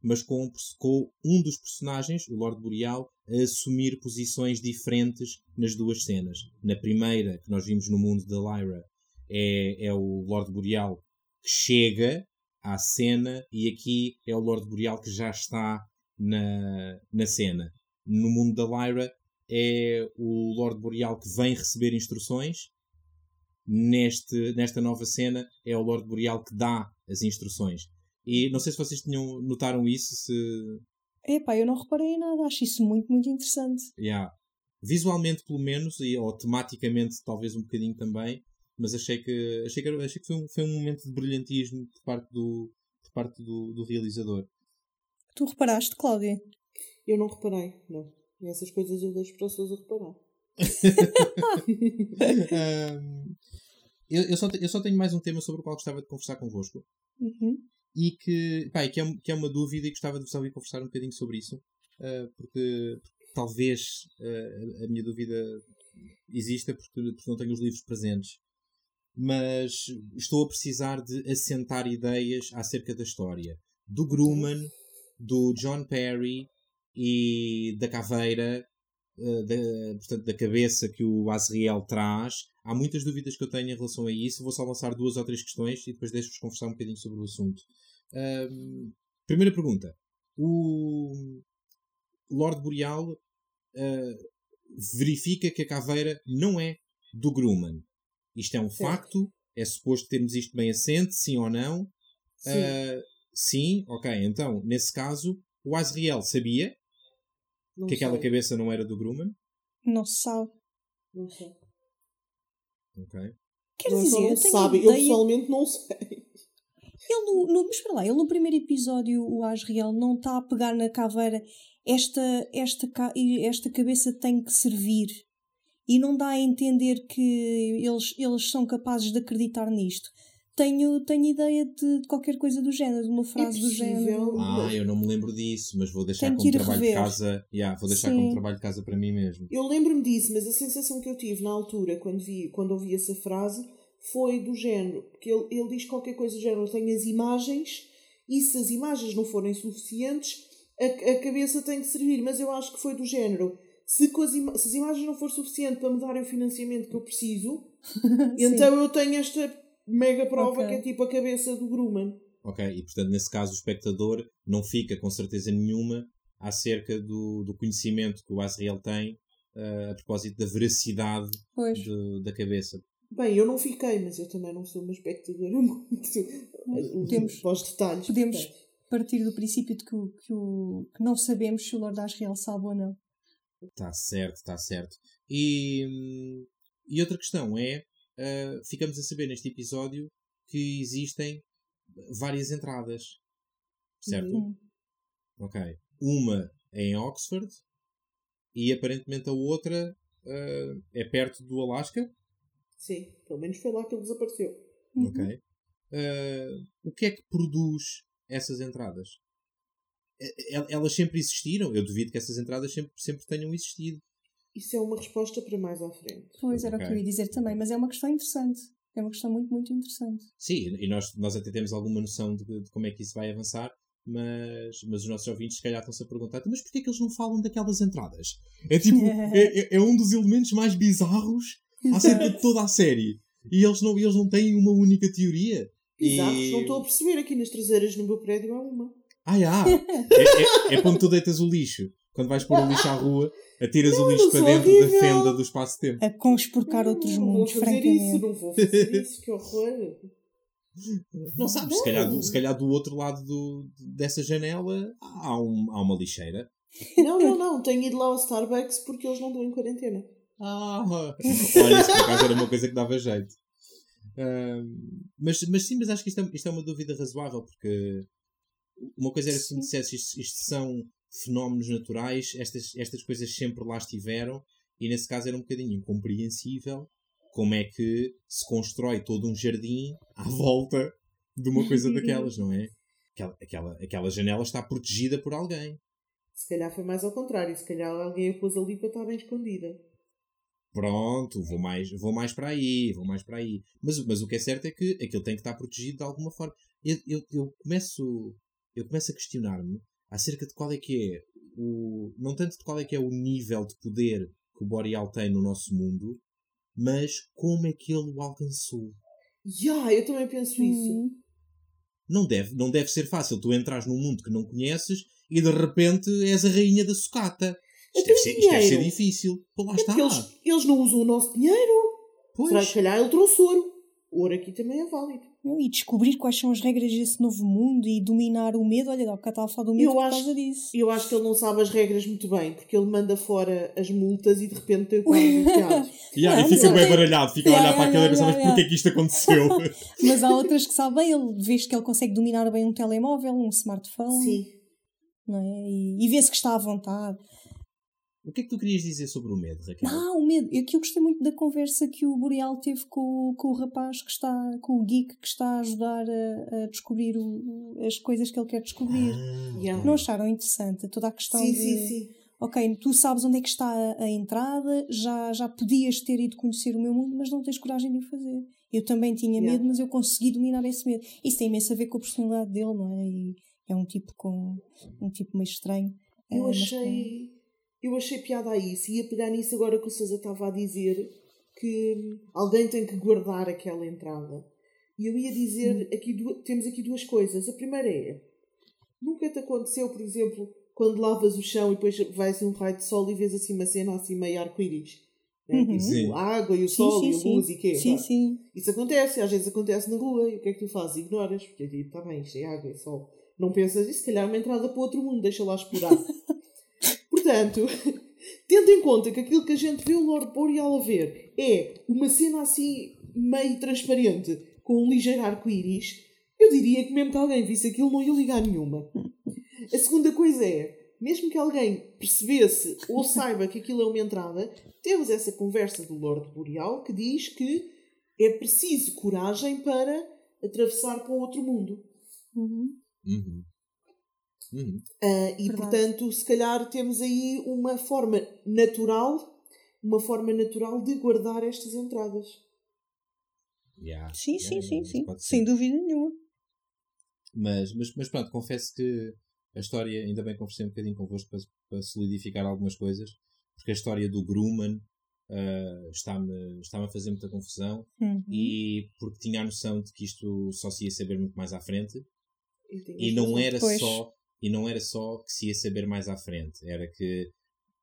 [SPEAKER 3] mas com, com um dos personagens, o Lord Boreal, a assumir posições diferentes nas duas cenas. Na primeira, que nós vimos no mundo da Lyra, é, é o Lord Boreal que chega à cena e aqui é o Lord Boreal que já está na, na cena. No mundo da Lyra é o Lord Boreal que vem receber instruções neste, nesta nova cena é o Lord Boreal que dá as instruções. E não sei se vocês tinham, notaram isso, se...
[SPEAKER 1] Epá, eu não reparei em nada, acho isso muito, muito interessante.
[SPEAKER 3] Yeah. Visualmente, pelo menos, e, ou tematicamente, talvez um bocadinho também, mas achei que, achei que, achei que foi, um, foi um momento de brilhantismo por parte do, por parte do, do realizador.
[SPEAKER 1] Tu reparaste, Cláudia?
[SPEAKER 2] Eu não reparei, não. Essas coisas eu deixo para as pessoas a reparar.
[SPEAKER 3] um, eu, eu, só, eu só tenho mais um tema sobre o qual gostava de conversar convosco. Uhum. E que, pá, que, é, que é uma dúvida e gostava de vos ouvir conversar um bocadinho sobre isso. Uh, porque, porque, talvez uh, a minha dúvida exista porque, porque não tenho os livros presentes. Mas estou a precisar de assentar ideias acerca da história. Do Grumman, do John Perry e da caveira uh, da, portanto, da cabeça que o Azriel traz. Há muitas dúvidas que eu tenho em relação a isso. Vou só lançar duas ou três questões e depois deixo-vos conversar um bocadinho sobre o assunto. Uh, primeira pergunta. O Lord Boreal uh, verifica que a caveira não é do Grumman. Isto é um facto? É suposto termos isto bem assente, sim ou não? Sim. Uh, sim, ok. Então, nesse caso, o Azriel sabia não que sei. aquela cabeça não era do Grumman?
[SPEAKER 1] Não se sabe.
[SPEAKER 2] Não sei.
[SPEAKER 3] Ok.
[SPEAKER 1] Quer não dizer,
[SPEAKER 2] não sabe. Ideia... Eu pessoalmente não sei.
[SPEAKER 1] Ele no, no, mas para lá, ele no primeiro episódio, o Asriel, não está a pegar na caveira. Esta, esta, esta cabeça tem que servir. E não dá a entender que eles, eles são capazes de acreditar nisto tenho, tenho ideia de, de, qualquer coisa do género, de uma frase é do género.
[SPEAKER 3] Ah, eu não me lembro disso, mas vou deixar como trabalho rever. de casa. Yeah, vou deixar Sim. como trabalho de casa para mim mesmo.
[SPEAKER 2] Eu lembro-me disso, mas a sensação que eu tive na altura, quando, vi, quando ouvi essa frase, foi do género. Porque ele, ele diz qualquer coisa do género, tem as imagens, e se as imagens não forem suficientes, a, a cabeça tem que servir. Mas eu acho que foi do género. se, as se as imagens não for suficiente para me darem o financiamento que eu preciso, então eu tenho esta mega prova okay. que é tipo a cabeça do Grumman.
[SPEAKER 3] Ok, e portanto, nesse caso, o espectador não fica com certeza nenhuma acerca do, do conhecimento que o Asriel tem uh, a propósito da veracidade de, da cabeça.
[SPEAKER 2] Bem, eu não fiquei, mas eu também não sou uma espectadora muito. Podemos, para os detalhes.
[SPEAKER 1] Podemos portanto. partir do princípio de que, que, o, que não sabemos se o Lord Asriel sabe ou não.
[SPEAKER 3] Está certo, está certo. E, e outra questão é: uh, ficamos a saber neste episódio que existem várias entradas, certo? Uhum. Ok. Uma é em Oxford e aparentemente a outra uh, é perto do Alasca.
[SPEAKER 2] Sim, pelo menos foi lá que ele desapareceu.
[SPEAKER 3] Uhum. Ok. Uh, o que é que produz essas entradas? Elas sempre existiram? Eu duvido que essas entradas sempre, sempre tenham existido.
[SPEAKER 2] Isso é uma resposta para mais à frente.
[SPEAKER 1] Pois era okay. o que eu ia dizer também, mas é uma questão interessante. É uma questão muito, muito interessante.
[SPEAKER 3] Sim, e nós, nós até temos alguma noção de, de como é que isso vai avançar, mas, mas os nossos ouvintes se calhar estão-se a perguntar mas porquê é que eles não falam daquelas entradas? É tipo, é, é, é, um dos elementos mais bizarros acerca de toda a série. E eles não, eles não têm uma única teoria.
[SPEAKER 2] Bizarros, e... não estou a perceber aqui nas traseiras no meu prédio há uma.
[SPEAKER 3] Ah, já. é, é, é quando tu deitas o lixo. Quando vais pôr o lixo à rua, atiras não, o lixo para dentro horrível. da fenda do espaço-tempo.
[SPEAKER 1] A conspurcar outros não, mundos,
[SPEAKER 2] não fazer Isso, não vou fazer isso, que horror.
[SPEAKER 3] Não sabes, se calhar, do, se calhar do outro lado do, dessa janela há, um, há uma lixeira.
[SPEAKER 2] Não, não, não. Tenho ido lá ao Starbucks porque eles não estão em quarentena.
[SPEAKER 3] Ah, olha, isso por acaso era uma coisa que dava jeito. mas, mas sim, mas acho que isto é, isto é uma dúvida razoável porque uma coisa era se me dissesse isto, isto são fenómenos naturais, estas, estas coisas sempre lá estiveram e nesse caso era um bocadinho incompreensível como é que se constrói todo um jardim à volta de uma coisa daquelas, não é? Aquela, aquela, aquela janela está protegida por alguém.
[SPEAKER 2] Se calhar foi mais ao contrário, se calhar alguém a pôs ali para estar bem escondida.
[SPEAKER 3] Pronto, vou mais, vou mais para aí, vou mais para aí. Mas, mas o que é certo é que aquilo tem que estar protegido de alguma forma. Eu, eu, eu começo, eu começo a questionar-me acerca de qual é que é o. Não tanto de qual é que é o nível de poder que o Boreal tem no nosso mundo, mas como é que ele o alcançou?
[SPEAKER 2] Já, yeah, eu também penso hum. isso.
[SPEAKER 3] Não deve, não deve ser fácil tu entras num mundo que não conheces e de repente és a rainha da sucata. Isto, deve ser, isto deve ser, difícil. Pô, lá é está.
[SPEAKER 2] Eles, eles não usam o nosso dinheiro. Pois. Será que calhar ele trouxe ouro? Ouro aqui também é válido.
[SPEAKER 1] E descobrir quais são as regras desse novo mundo e dominar o medo. Olha, cá estava a falar do medo eu por acho, causa disso.
[SPEAKER 2] Eu acho que ele não sabe as regras muito bem, porque ele manda fora as multas e de repente tem o quadro bloqueado.
[SPEAKER 3] yeah, e fica bem baralhado, fica yeah, a olhar yeah, para aquela yeah, e pensar, mas porquê é que isto aconteceu?
[SPEAKER 1] mas há outras que sabem, ele vês que ele consegue dominar bem um telemóvel, um smartphone.
[SPEAKER 2] Sim.
[SPEAKER 1] Não é? E, e vê-se que está à vontade.
[SPEAKER 3] O que é que tu querias dizer sobre o medo, Raquel?
[SPEAKER 1] Não, o medo. Eu, que eu gostei muito da conversa que o Boreal teve com, com o rapaz que está, com o geek que está a ajudar a, a descobrir o, as coisas que ele quer descobrir. Ah, yeah. Não acharam interessante toda a questão
[SPEAKER 2] sim,
[SPEAKER 1] de.
[SPEAKER 2] Sim, sim.
[SPEAKER 1] Ok, tu sabes onde é que está a, a, entrada, já, já podias ter ido conhecer o meu mundo, mas não tens coragem de o fazer. Eu também tinha yeah. medo, mas eu consegui dominar esse medo. Isso tem imenso a ver com a personalidade dele, não é? E é um tipo com um tipo meio estranho.
[SPEAKER 2] Eu é, achei eu achei piada a isso. Ia pegar nisso agora que o Sousa estava a dizer que alguém tem que guardar aquela entrada. E eu ia dizer, aqui temos aqui duas coisas. A primeira é, nunca te aconteceu, por exemplo, quando lavas o chão e depois vai assim um raio de sol e vês assim uma cena assim meio arco-íris? Né? Uhum. Tipo, a água e o sim, sol sim, e a sim. luz e quê?
[SPEAKER 1] Sim, sim.
[SPEAKER 2] Isso acontece, às vezes acontece na rua e o que é que tu fazes? Ignoras, porque tipo, está bem, isto é água e sol. Não pensas, isso se calhar é uma entrada para outro mundo, deixa lá explorar. Portanto, tendo em conta que aquilo que a gente vê o Lord Boreal a ver é uma cena assim meio transparente com um ligeiro arco-íris, eu diria que mesmo que alguém visse aquilo não ia ligar nenhuma. A segunda coisa é, mesmo que alguém percebesse ou saiba que aquilo é uma entrada, temos essa conversa do Lord Boreal que diz que é preciso coragem para atravessar para outro mundo.
[SPEAKER 1] Uhum.
[SPEAKER 3] Uhum.
[SPEAKER 2] Uhum. Uh, e portanto, se calhar temos aí uma forma natural, uma forma natural de guardar estas entradas.
[SPEAKER 3] Yeah,
[SPEAKER 1] sim, yeah, sim, yeah, sim, sim. Sem dúvida nenhuma.
[SPEAKER 3] Mas, mas, mas pronto, confesso que a história, ainda bem conversei um bocadinho convosco para, para solidificar algumas coisas. porque a história do Grumman uh, está-me está a fazer muita confusão
[SPEAKER 1] uhum.
[SPEAKER 3] e porque tinha a noção de que isto só se ia saber muito mais à frente e não era depois. só e não era só que se ia saber mais à frente era que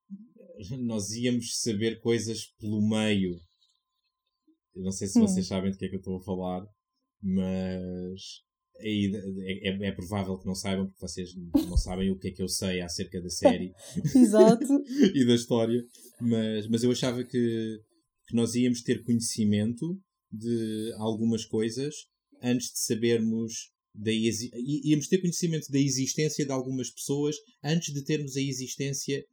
[SPEAKER 3] nós íamos saber coisas pelo meio. Eu não sei se vocês hum. sabem do que é que eu estou a falar mas é, é, é, provável que não saibam, porque vocês não sabem o que é que eu sei acerca da série e da história, mas, mas eu achava que, que nós íamos ter conhecimento de algumas coisas antes de sabermos da íamos ter conhecimento da existência de algumas pessoas antes de termos a existência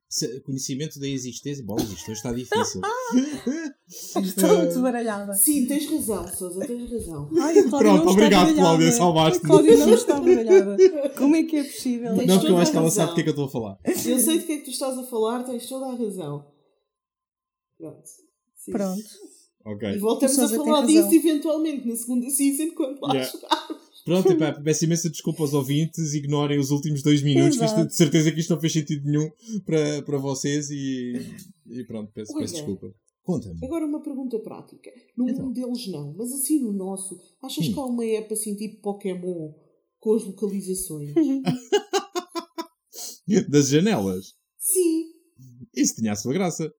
[SPEAKER 3] conhecimento da existência. Bom isto está difícil.
[SPEAKER 1] Estou muito baralhada.
[SPEAKER 2] Sim tens razão Sousa tens razão.
[SPEAKER 1] Ai,
[SPEAKER 3] pronto obrigado Cláudia salvaste
[SPEAKER 1] Cláudia não está baralhada. Como é que é possível?
[SPEAKER 3] Tens não porque eu acho que ela sabe do que é que eu estou a falar.
[SPEAKER 2] Eu sei de que é que tu estás a falar tens toda a razão. Pronto.
[SPEAKER 1] Sim. pronto.
[SPEAKER 3] Okay.
[SPEAKER 2] e voltamos a falar disso eventualmente na segunda season quando lá yeah. chegarmos
[SPEAKER 3] Pronto, epá, peço imensa desculpa aos ouvintes, ignorem os últimos dois minutos, isto, de certeza que isto não fez sentido nenhum para, para vocês e, e pronto, peço, peço desculpa. Conta-me.
[SPEAKER 2] Agora uma pergunta prática. No então. mundo deles não, mas assim no nosso, achas hum. que há uma app assim tipo Pokémon com as localizações?
[SPEAKER 3] das janelas?
[SPEAKER 2] Sim.
[SPEAKER 3] Isso tinha a sua graça.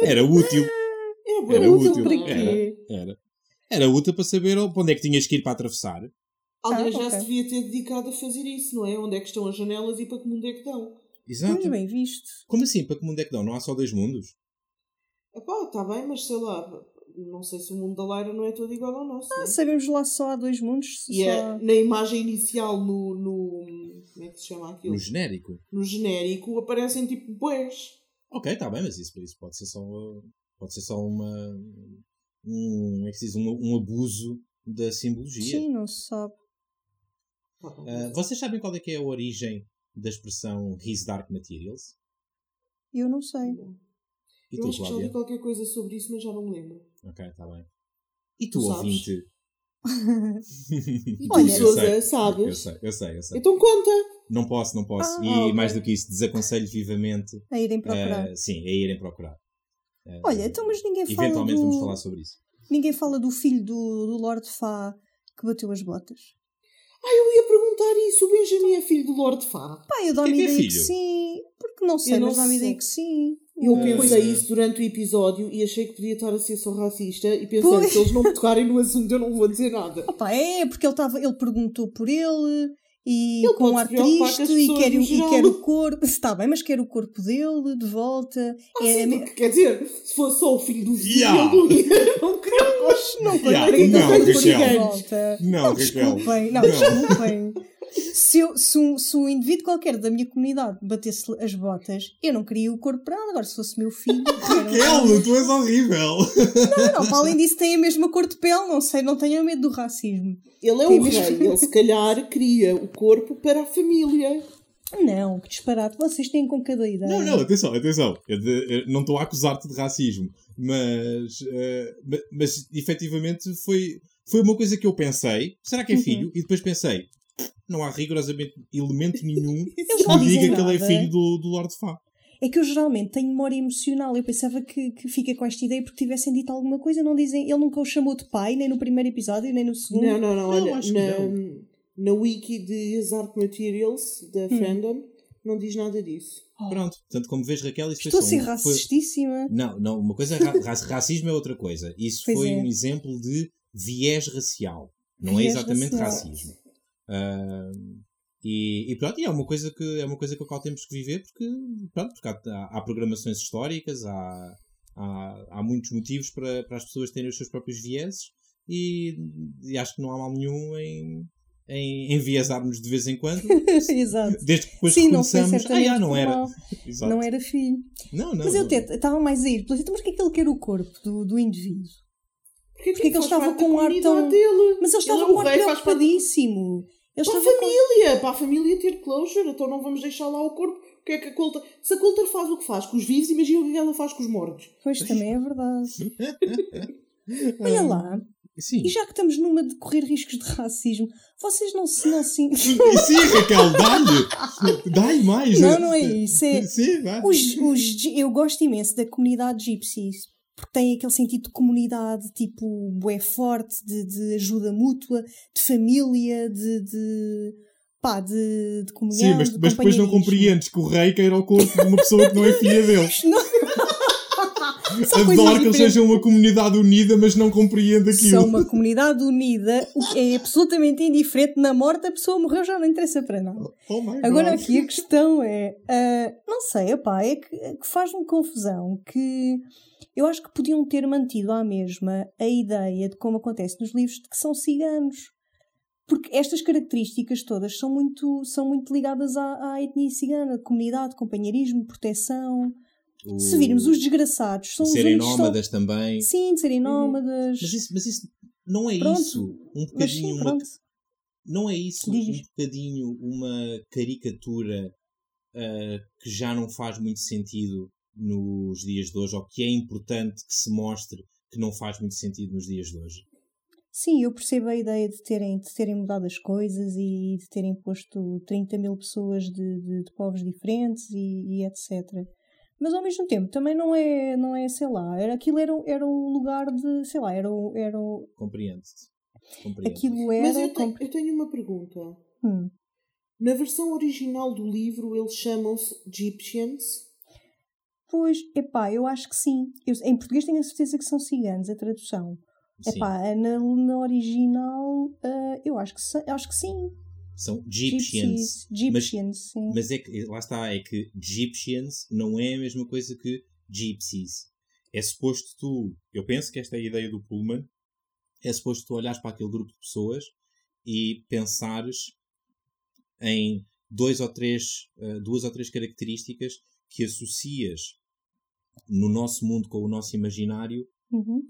[SPEAKER 3] Era útil.
[SPEAKER 2] Era, Era útil. útil.
[SPEAKER 3] Era, era. Era útil para saber onde é que tinhas que ir para atravessar.
[SPEAKER 2] Alguém ah, já okay. se devia ter dedicado a fazer isso, não é? Onde é que estão as janelas e para que mundo é que dão.
[SPEAKER 3] Exato.
[SPEAKER 1] Muito bem visto.
[SPEAKER 3] Como assim? Para que mundo é que dão? Não há só dois mundos?
[SPEAKER 2] Epá, está bem, mas sei lá, não sei se o mundo da Lyra não é todo igual ao nosso.
[SPEAKER 1] Ah,
[SPEAKER 2] né?
[SPEAKER 1] sabemos lá só há dois mundos.
[SPEAKER 2] E
[SPEAKER 1] só...
[SPEAKER 2] é, na imagem inicial, no, no. Como é que se chama aquilo?
[SPEAKER 3] No genérico.
[SPEAKER 2] No genérico aparecem tipo boés.
[SPEAKER 3] Ok, está bem, mas isso, isso pode ser só. Pode ser só uma um, é que diz, um, um abuso da simbologia.
[SPEAKER 1] Sim, não se sabe.
[SPEAKER 3] Uh, vocês sabem qual é que é a origem da expressão His Dark Materials?
[SPEAKER 1] Eu não sei.
[SPEAKER 2] E eu tu, acho que já li qualquer coisa sobre isso, mas já não me lembro.
[SPEAKER 3] Ok, está bem. E tu, tu ouvinte?
[SPEAKER 2] e tu, Olha, Sousa, sabes?
[SPEAKER 3] Eu sei, eu sei, eu sei.
[SPEAKER 2] Então conta!
[SPEAKER 3] Não posso, não posso. Ah, e okay. mais do que isso, desaconselho vivamente
[SPEAKER 1] a irem procurar.
[SPEAKER 3] Uh, sim, a irem procurar.
[SPEAKER 1] Olha, então, mas ninguém
[SPEAKER 3] fala. Eventualmente
[SPEAKER 1] do...
[SPEAKER 3] vamos falar sobre isso.
[SPEAKER 1] Ninguém fala do filho do, do Lord Fá que bateu as botas.
[SPEAKER 2] Ah, eu ia perguntar isso. O Benjamin é filho do Lord Fá.
[SPEAKER 1] Pá, eu dou-me é ideia que, é que sim. Porque não sei, eu mas dá-me ideia que sim.
[SPEAKER 2] Eu pensei isso durante o episódio e achei que podia estar a ser só racista e pensei pois. se eles não me tocarem no assunto eu não vou dizer nada.
[SPEAKER 1] Opa, é, porque ele, tava, ele perguntou por ele e ele com um ar triste e quer, e quer o corpo. Está bem, mas quer o corpo dele de volta.
[SPEAKER 2] Ah, é, sim, porque, quer dizer, se fosse só o filho do vizinho, yeah. não, não queria
[SPEAKER 1] Não, yeah. não, não, não, Raquel.
[SPEAKER 3] Não, não,
[SPEAKER 1] desculpem. Não, desculpem. Se, eu, se, um, se um indivíduo qualquer da minha comunidade batesse as botas, eu não queria o corpo para nada. Agora, se fosse meu filho.
[SPEAKER 3] Raquel, tu és horrível!
[SPEAKER 1] Não, não, para além disso, tem a mesma cor de pele, não sei, não tenho medo do racismo.
[SPEAKER 2] Ele é tem o mesmo... rei, ele se calhar queria o corpo para a família.
[SPEAKER 1] Não, que disparate, vocês têm com cada ideia.
[SPEAKER 3] Não, não, atenção, atenção. Eu, de, eu não estou a acusar-te de racismo, mas, uh, mas, mas efetivamente foi, foi uma coisa que eu pensei: será que é uhum. filho? Uhum. E depois pensei: não há rigorosamente elemento nenhum que diga que ele é filho do, do Lord Fá.
[SPEAKER 1] É que eu geralmente tenho memória emocional. Eu pensava que, que fica com esta ideia porque tivessem dito alguma coisa. Não dizem, ele nunca o chamou de pai, nem no primeiro episódio, nem no segundo.
[SPEAKER 2] Não, não, não. olha, na, na wiki de Art Materials da hum. fandom não diz nada disso.
[SPEAKER 3] Oh. Pronto, portanto, como vês, Raquel, isso
[SPEAKER 1] Estou
[SPEAKER 3] foi
[SPEAKER 1] só. A ser racistíssima.
[SPEAKER 3] Foi... Não, não, uma coisa é ra racismo é outra coisa. Isso pois foi é. um exemplo de viés racial. Não é viés é exatamente racial. racismo. Uh, e, e, pronto, e é uma coisa que é uma coisa com a qual temos que viver porque, pronto, porque há, há, programações históricas, há, há, há, muitos motivos para, para as pessoas terem os seus próprios vieses e, e acho que não há mal nenhum em, em enviesarmos de vez em quando.
[SPEAKER 1] Exato.
[SPEAKER 3] Desde que depois Sim, começamos. Não ah, não era.
[SPEAKER 1] Não era filho.
[SPEAKER 3] Não, não.
[SPEAKER 1] Mas eu estava mais a ir. Então, mas porquê que ele quer o corpo do, do indivíduo? Porque, Porque é que ele estava com um ar tão. Dele. Mas ele estava ele com um ar preocupadíssimo.
[SPEAKER 2] Eles para a família, com... para a família ter closure, então não vamos deixar lá o corpo. O que é que a Coulter. Se a Coulter faz o que faz com os vivos, imagina o que ela faz com os mortos.
[SPEAKER 1] Pois também é verdade. Olha lá, Sim. E já que estamos numa de correr riscos de racismo, vocês não se. Não se...
[SPEAKER 3] Sim, Raquel, dá-lhe! Dá-lhe mais!
[SPEAKER 1] Não, não é isso. É... Sim, vai. Os, os, eu gosto imenso da comunidade gypsies, tem aquele sentido de comunidade, tipo, é forte, de, de ajuda mútua, de família, de, de pá, de, de comunhão.
[SPEAKER 3] Sim, mas,
[SPEAKER 1] de
[SPEAKER 3] mas depois não compreendes que o rei queira ao corpo de uma pessoa que não é filha dele. Adoro que eles sejam uma comunidade unida, mas não compreendo aquilo.
[SPEAKER 1] São uma comunidade unida, o que é absolutamente indiferente. Na morte, a pessoa morreu, já não interessa para nada. Oh, oh Agora, aqui a questão é: uh, não sei, opá, é que, é que faz-me confusão que eu acho que podiam ter mantido à mesma a ideia de como acontece nos livros de que são ciganos. Porque estas características todas são muito, são muito ligadas à, à etnia cigana, comunidade, companheirismo, proteção. O... Se virmos os desgraçados, são
[SPEAKER 3] de serem nómadas são... também.
[SPEAKER 1] Sim, de serem uhum. nómadas.
[SPEAKER 3] Mas isso, mas isso não é pronto. isso. Um bocadinho. Sim, uma... Não é isso Diz. um bocadinho uma caricatura uh, que já não faz muito sentido nos dias de hoje, ou que é importante que se mostre que não faz muito sentido nos dias de hoje?
[SPEAKER 1] Sim, eu percebo a ideia de terem, de terem mudado as coisas e de terem posto 30 mil pessoas de, de, de povos diferentes e, e, etc. Mas ao mesmo tempo também não é, não é sei lá, era, aquilo era, era um lugar de, sei lá, era, era
[SPEAKER 3] Compreende-se.
[SPEAKER 1] Aquilo era...
[SPEAKER 2] Mas eu tenho, eu tenho uma pergunta. Hum. Na versão original do livro eles chamam-se Egyptians?
[SPEAKER 1] Pois, epá, eu acho que sim. Eu, em português tenho a certeza que são ciganos, a tradução. Sim. Epá, na, na original, uh, eu acho que, acho que sim.
[SPEAKER 3] São mas,
[SPEAKER 1] sim.
[SPEAKER 3] Mas é que, lá está, é que Egyptians não é a mesma coisa que Gypsies. É suposto tu, eu penso que esta é a ideia do Pullman, é suposto tu olhares para aquele grupo de pessoas e pensares em dois ou três, uh, duas ou três características que associas no nosso mundo com o nosso imaginário
[SPEAKER 1] uhum.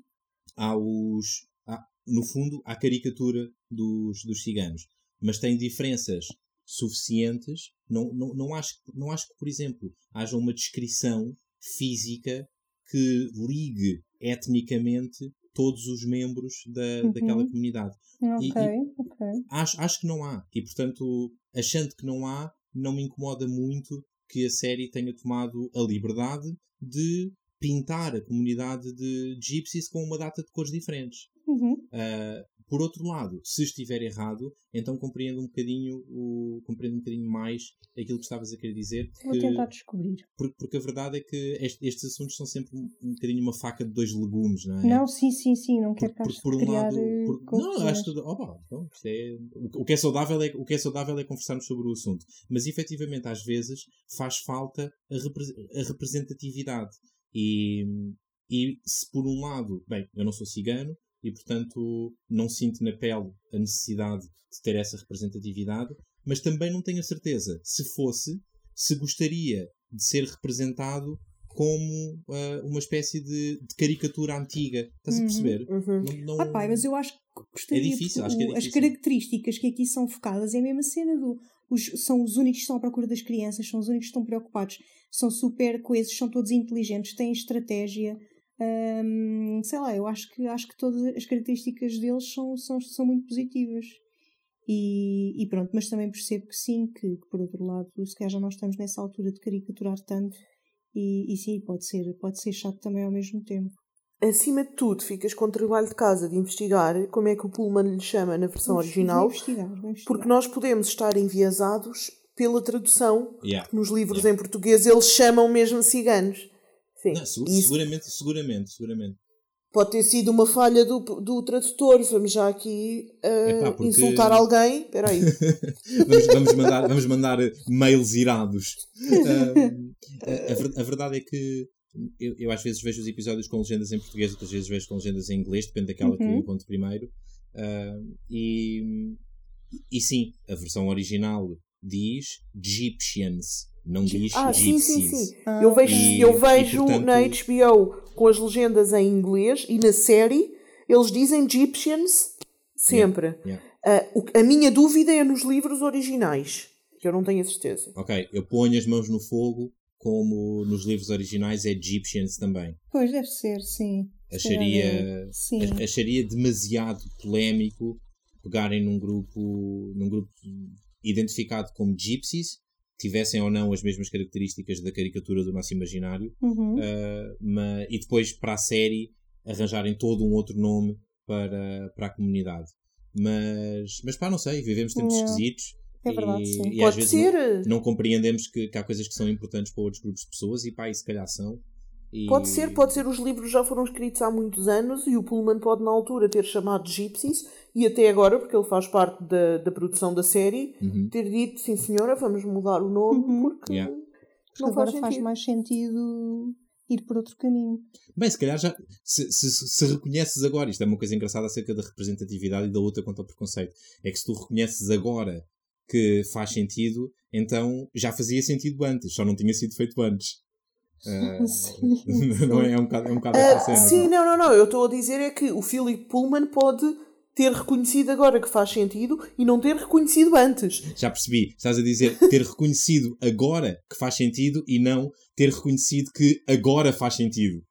[SPEAKER 3] aos, a, no fundo, à caricatura dos, dos ciganos. Mas tem diferenças suficientes. Não, não, não, acho, não acho que, por exemplo, haja uma descrição física que ligue etnicamente todos os membros da, uhum. daquela comunidade.
[SPEAKER 1] Ok, e, e ok.
[SPEAKER 3] Acho, acho que não há. E, portanto, achando que não há, não me incomoda muito que a série tenha tomado a liberdade de pintar a comunidade de gypsies com uma data de cores diferentes.
[SPEAKER 1] Uhum.
[SPEAKER 3] Uh, por outro lado, se estiver errado, então compreendo um bocadinho o, compreendo um bocadinho mais aquilo que estavas a querer dizer.
[SPEAKER 1] Vou que, tentar descobrir.
[SPEAKER 3] Porque, porque, a verdade é que este, estes assuntos são sempre um, um bocadinho uma faca de dois legumes, não é?
[SPEAKER 1] Não, sim, sim, sim. Não quero por, por, um criar lado,
[SPEAKER 3] eh, por, Não, acho que. Oh, então, é, o, que é saudável é, o que é saudável é conversarmos sobre o assunto. Mas efetivamente, às vezes, faz falta a, repre, a representatividade. E, e se por um lado, bem, eu não sou cigano, e, portanto, não sinto na pele a necessidade de ter essa representatividade, mas também não tenho a certeza, se fosse, se gostaria de ser representado como uh, uma espécie de, de, caricatura antiga. Estás uhum, a perceber?
[SPEAKER 1] Uhum. Não, não... Ah, pai, mas eu acho que gostaria.
[SPEAKER 3] É difícil, acho que é difícil.
[SPEAKER 1] As características que aqui são focadas é a mesma cena do. Os, são os únicos que estão à procura das crianças, são os únicos que estão preocupados, são super coesos, são todos inteligentes, têm estratégia. Um, sei lá, eu acho que, acho que todas as características deles são, são, são muito positivas. E, e pronto, mas também percebo que sim, que, que, por outro lado, se calhar já nós estamos nessa altura de caricaturar tanto, e, e sim, pode ser, pode ser chato também ao mesmo tempo.
[SPEAKER 2] Acima de tudo, ficas com o trabalho de casa de investigar como é que o Pullman lhe chama na versão vamos, original, vamos investigar, vamos investigar. porque nós podemos estar enviesados pela tradução,
[SPEAKER 3] yeah.
[SPEAKER 2] nos livros yeah. em português eles chamam mesmo ciganos.
[SPEAKER 3] Sim. Não, seguramente, seguramente, seguramente.
[SPEAKER 2] Pode ter sido uma falha do, do tradutor. Vamos já aqui uh, Epá, porque... insultar alguém. Espera aí.
[SPEAKER 3] vamos, vamos, mandar, vamos mandar mails irados. Uh, a, a, verdade é que eu, eu, às vezes vejo os episódios com legendas em português, outras vezes vejo com legendas em inglês, depende daquela uhum. que eu conto primeiro. Uh, e, e sim, a versão original diz Egyptians não diz
[SPEAKER 2] ah, sim, sim, sim. Ah, eu vejo, e, eu vejo e, portanto... na HBO com as legendas em inglês e na série eles dizem Egyptians sempre.
[SPEAKER 3] Yeah, yeah.
[SPEAKER 2] Uh, o, a minha dúvida é nos livros originais, que eu não tenho a certeza.
[SPEAKER 3] Ok, eu ponho as mãos no fogo, como nos livros originais é Egyptians também.
[SPEAKER 1] Pois, deve ser, sim.
[SPEAKER 3] Acharia, acharia demasiado polémico pegarem num grupo, num grupo identificado como gypsies, tivessem ou não as mesmas características da caricatura do nosso imaginário,
[SPEAKER 1] uhum. uh,
[SPEAKER 3] ah, mas, e depois para a série arranjarem todo um outro nome para, para a comunidade. Mas, mas pá, não sei, vivemos tempos yeah. esquisitos.
[SPEAKER 1] É verdade,
[SPEAKER 3] e,
[SPEAKER 1] sim.
[SPEAKER 3] e Pode às ser. vezes não, não compreendemos que, que, há coisas que são importantes para outros grupos de pessoas e pá, e se calhar são.
[SPEAKER 2] E... Pode ser, pode ser. Os livros já foram escritos há muitos anos e o Pullman pode, na altura, ter chamado Gypsies e até agora, porque ele faz parte da, da produção da série,
[SPEAKER 3] uhum.
[SPEAKER 2] ter dito: sim, senhora, vamos mudar o nome uhum. porque
[SPEAKER 3] yeah.
[SPEAKER 1] não agora faz, faz, mais sentido ir por outro caminho.
[SPEAKER 3] Bem, se calhar já. Se, se, se, reconheces agora, isto é uma coisa engraçada acerca da representatividade e da luta contra o preconceito, é que se tu reconheces agora que faz sentido, então já fazia sentido antes, só não tinha sido feito antes. Uh,
[SPEAKER 1] sim,
[SPEAKER 3] não é? É um bocado, é um bocado uh, cena,
[SPEAKER 2] Sim, não, não, não. Eu estou a dizer é que o Philip Pullman pode ter reconhecido agora que faz sentido e não ter reconhecido antes.
[SPEAKER 3] Já percebi. Estás a dizer ter reconhecido agora que faz sentido e não ter reconhecido que agora faz sentido.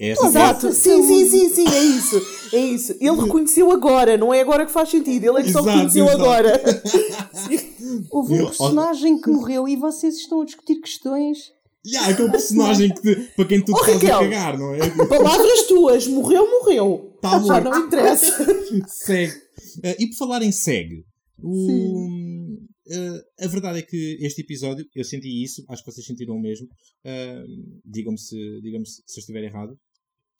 [SPEAKER 2] É Exato, sim, sim, sim, sim, é isso. É isso. Ele reconheceu agora, não é agora que faz sentido, ele é que só reconheceu exato. agora.
[SPEAKER 1] Houve um personagem que morreu e vocês estão a discutir questões
[SPEAKER 3] Yeah, aquele personagem que te, para quem tu oh, te estás a cagar, não é?
[SPEAKER 2] Palavras tuas, morreu, morreu. Tá Já não interessa.
[SPEAKER 3] segue. Uh, e por falar em segue, o, uh, a verdade é que este episódio, eu senti isso, acho que vocês sentiram o mesmo. Uh, Digam-me se, digam se, se eu estiver errado.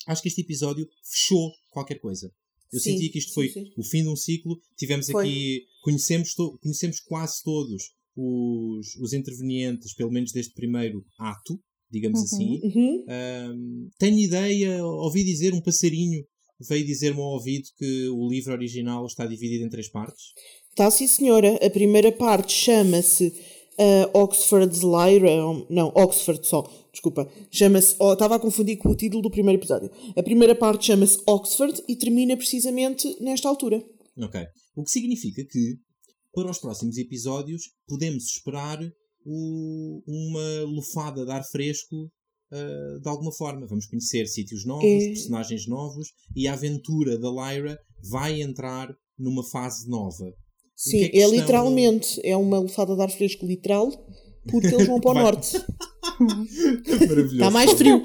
[SPEAKER 3] Acho que este episódio fechou qualquer coisa. Eu sim, senti que isto foi sim, sim. o fim de um ciclo. Tivemos foi. aqui, conhecemos, conhecemos quase todos os, os intervenientes, pelo menos deste primeiro ato, digamos
[SPEAKER 1] uhum,
[SPEAKER 3] assim.
[SPEAKER 2] Uhum.
[SPEAKER 3] Um, tenho ideia, ouvi dizer, um passarinho veio dizer-me ao ouvido que o livro original está dividido em três partes.
[SPEAKER 2] Está sim, senhora. A primeira parte chama-se uh, Oxford's Lyra. Não, Oxford só. Desculpa. Chama-se. Oh, estava a confundir com o título do primeiro episódio. A primeira parte chama-se Oxford e termina precisamente nesta altura.
[SPEAKER 3] Ok. O que significa que para os próximos episódios podemos esperar o, uma lufada de ar fresco uh, de alguma forma. Vamos conhecer sítios novos, é... personagens novos e a aventura da Lyra vai entrar numa fase nova.
[SPEAKER 2] Sim, é, é literalmente, é uma lufada de ar fresco literal, porque eles vão para o norte. Está mais frio.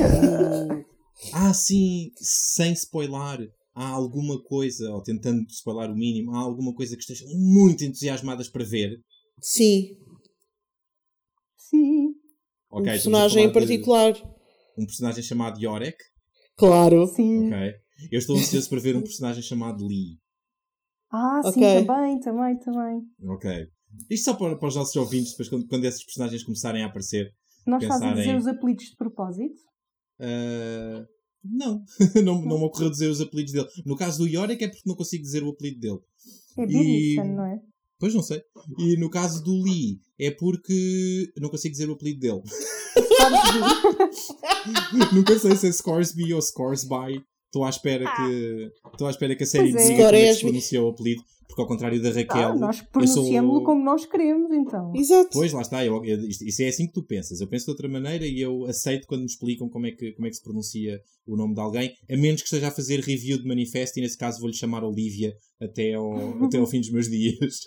[SPEAKER 3] ah, sim, sem spoiler há alguma coisa, ou tentando spoiler o mínimo, há alguma coisa que estejam muito entusiasmadas para ver?
[SPEAKER 2] Sim.
[SPEAKER 1] Sim.
[SPEAKER 2] Okay, um personagem em particular.
[SPEAKER 3] Um personagem chamado Yorek?
[SPEAKER 2] Claro.
[SPEAKER 1] Sim.
[SPEAKER 3] Ok. Eu estou ansioso para ver um personagem chamado Lee.
[SPEAKER 1] Ah, sim, okay. também, também, também.
[SPEAKER 3] Ok. Isto só para, para os nossos ouvintes, depois quando, quando esses personagens começarem a aparecer.
[SPEAKER 1] Nós estás a dizer os apelidos de propósito?
[SPEAKER 3] Uh, não, não, não me ocorreu dizer os apelidos dele. No caso do Yorick é porque não consigo dizer o apelido dele.
[SPEAKER 1] É Birnisson, não é?
[SPEAKER 3] Pois não sei. E no caso do Lee é porque não consigo dizer o apelido dele. Nunca sei se é Scoresby ou Scoresby. Estou à espera ah. que estou à espera que a série
[SPEAKER 1] é.
[SPEAKER 3] diga como é que se pronuncia o apelido. Porque ao contrário da Raquel.
[SPEAKER 1] Ah, nós pronunciamos-lo sou... como nós queremos, então.
[SPEAKER 2] Exato.
[SPEAKER 3] Pois, lá está. Eu, eu, isso é assim que tu pensas. Eu penso de outra maneira e eu aceito quando me explicam como é que, como é que se pronuncia o nome de alguém, a menos que esteja a fazer review de manifesto e nesse caso vou-lhe chamar Olivia até ao, até ao fim dos meus dias.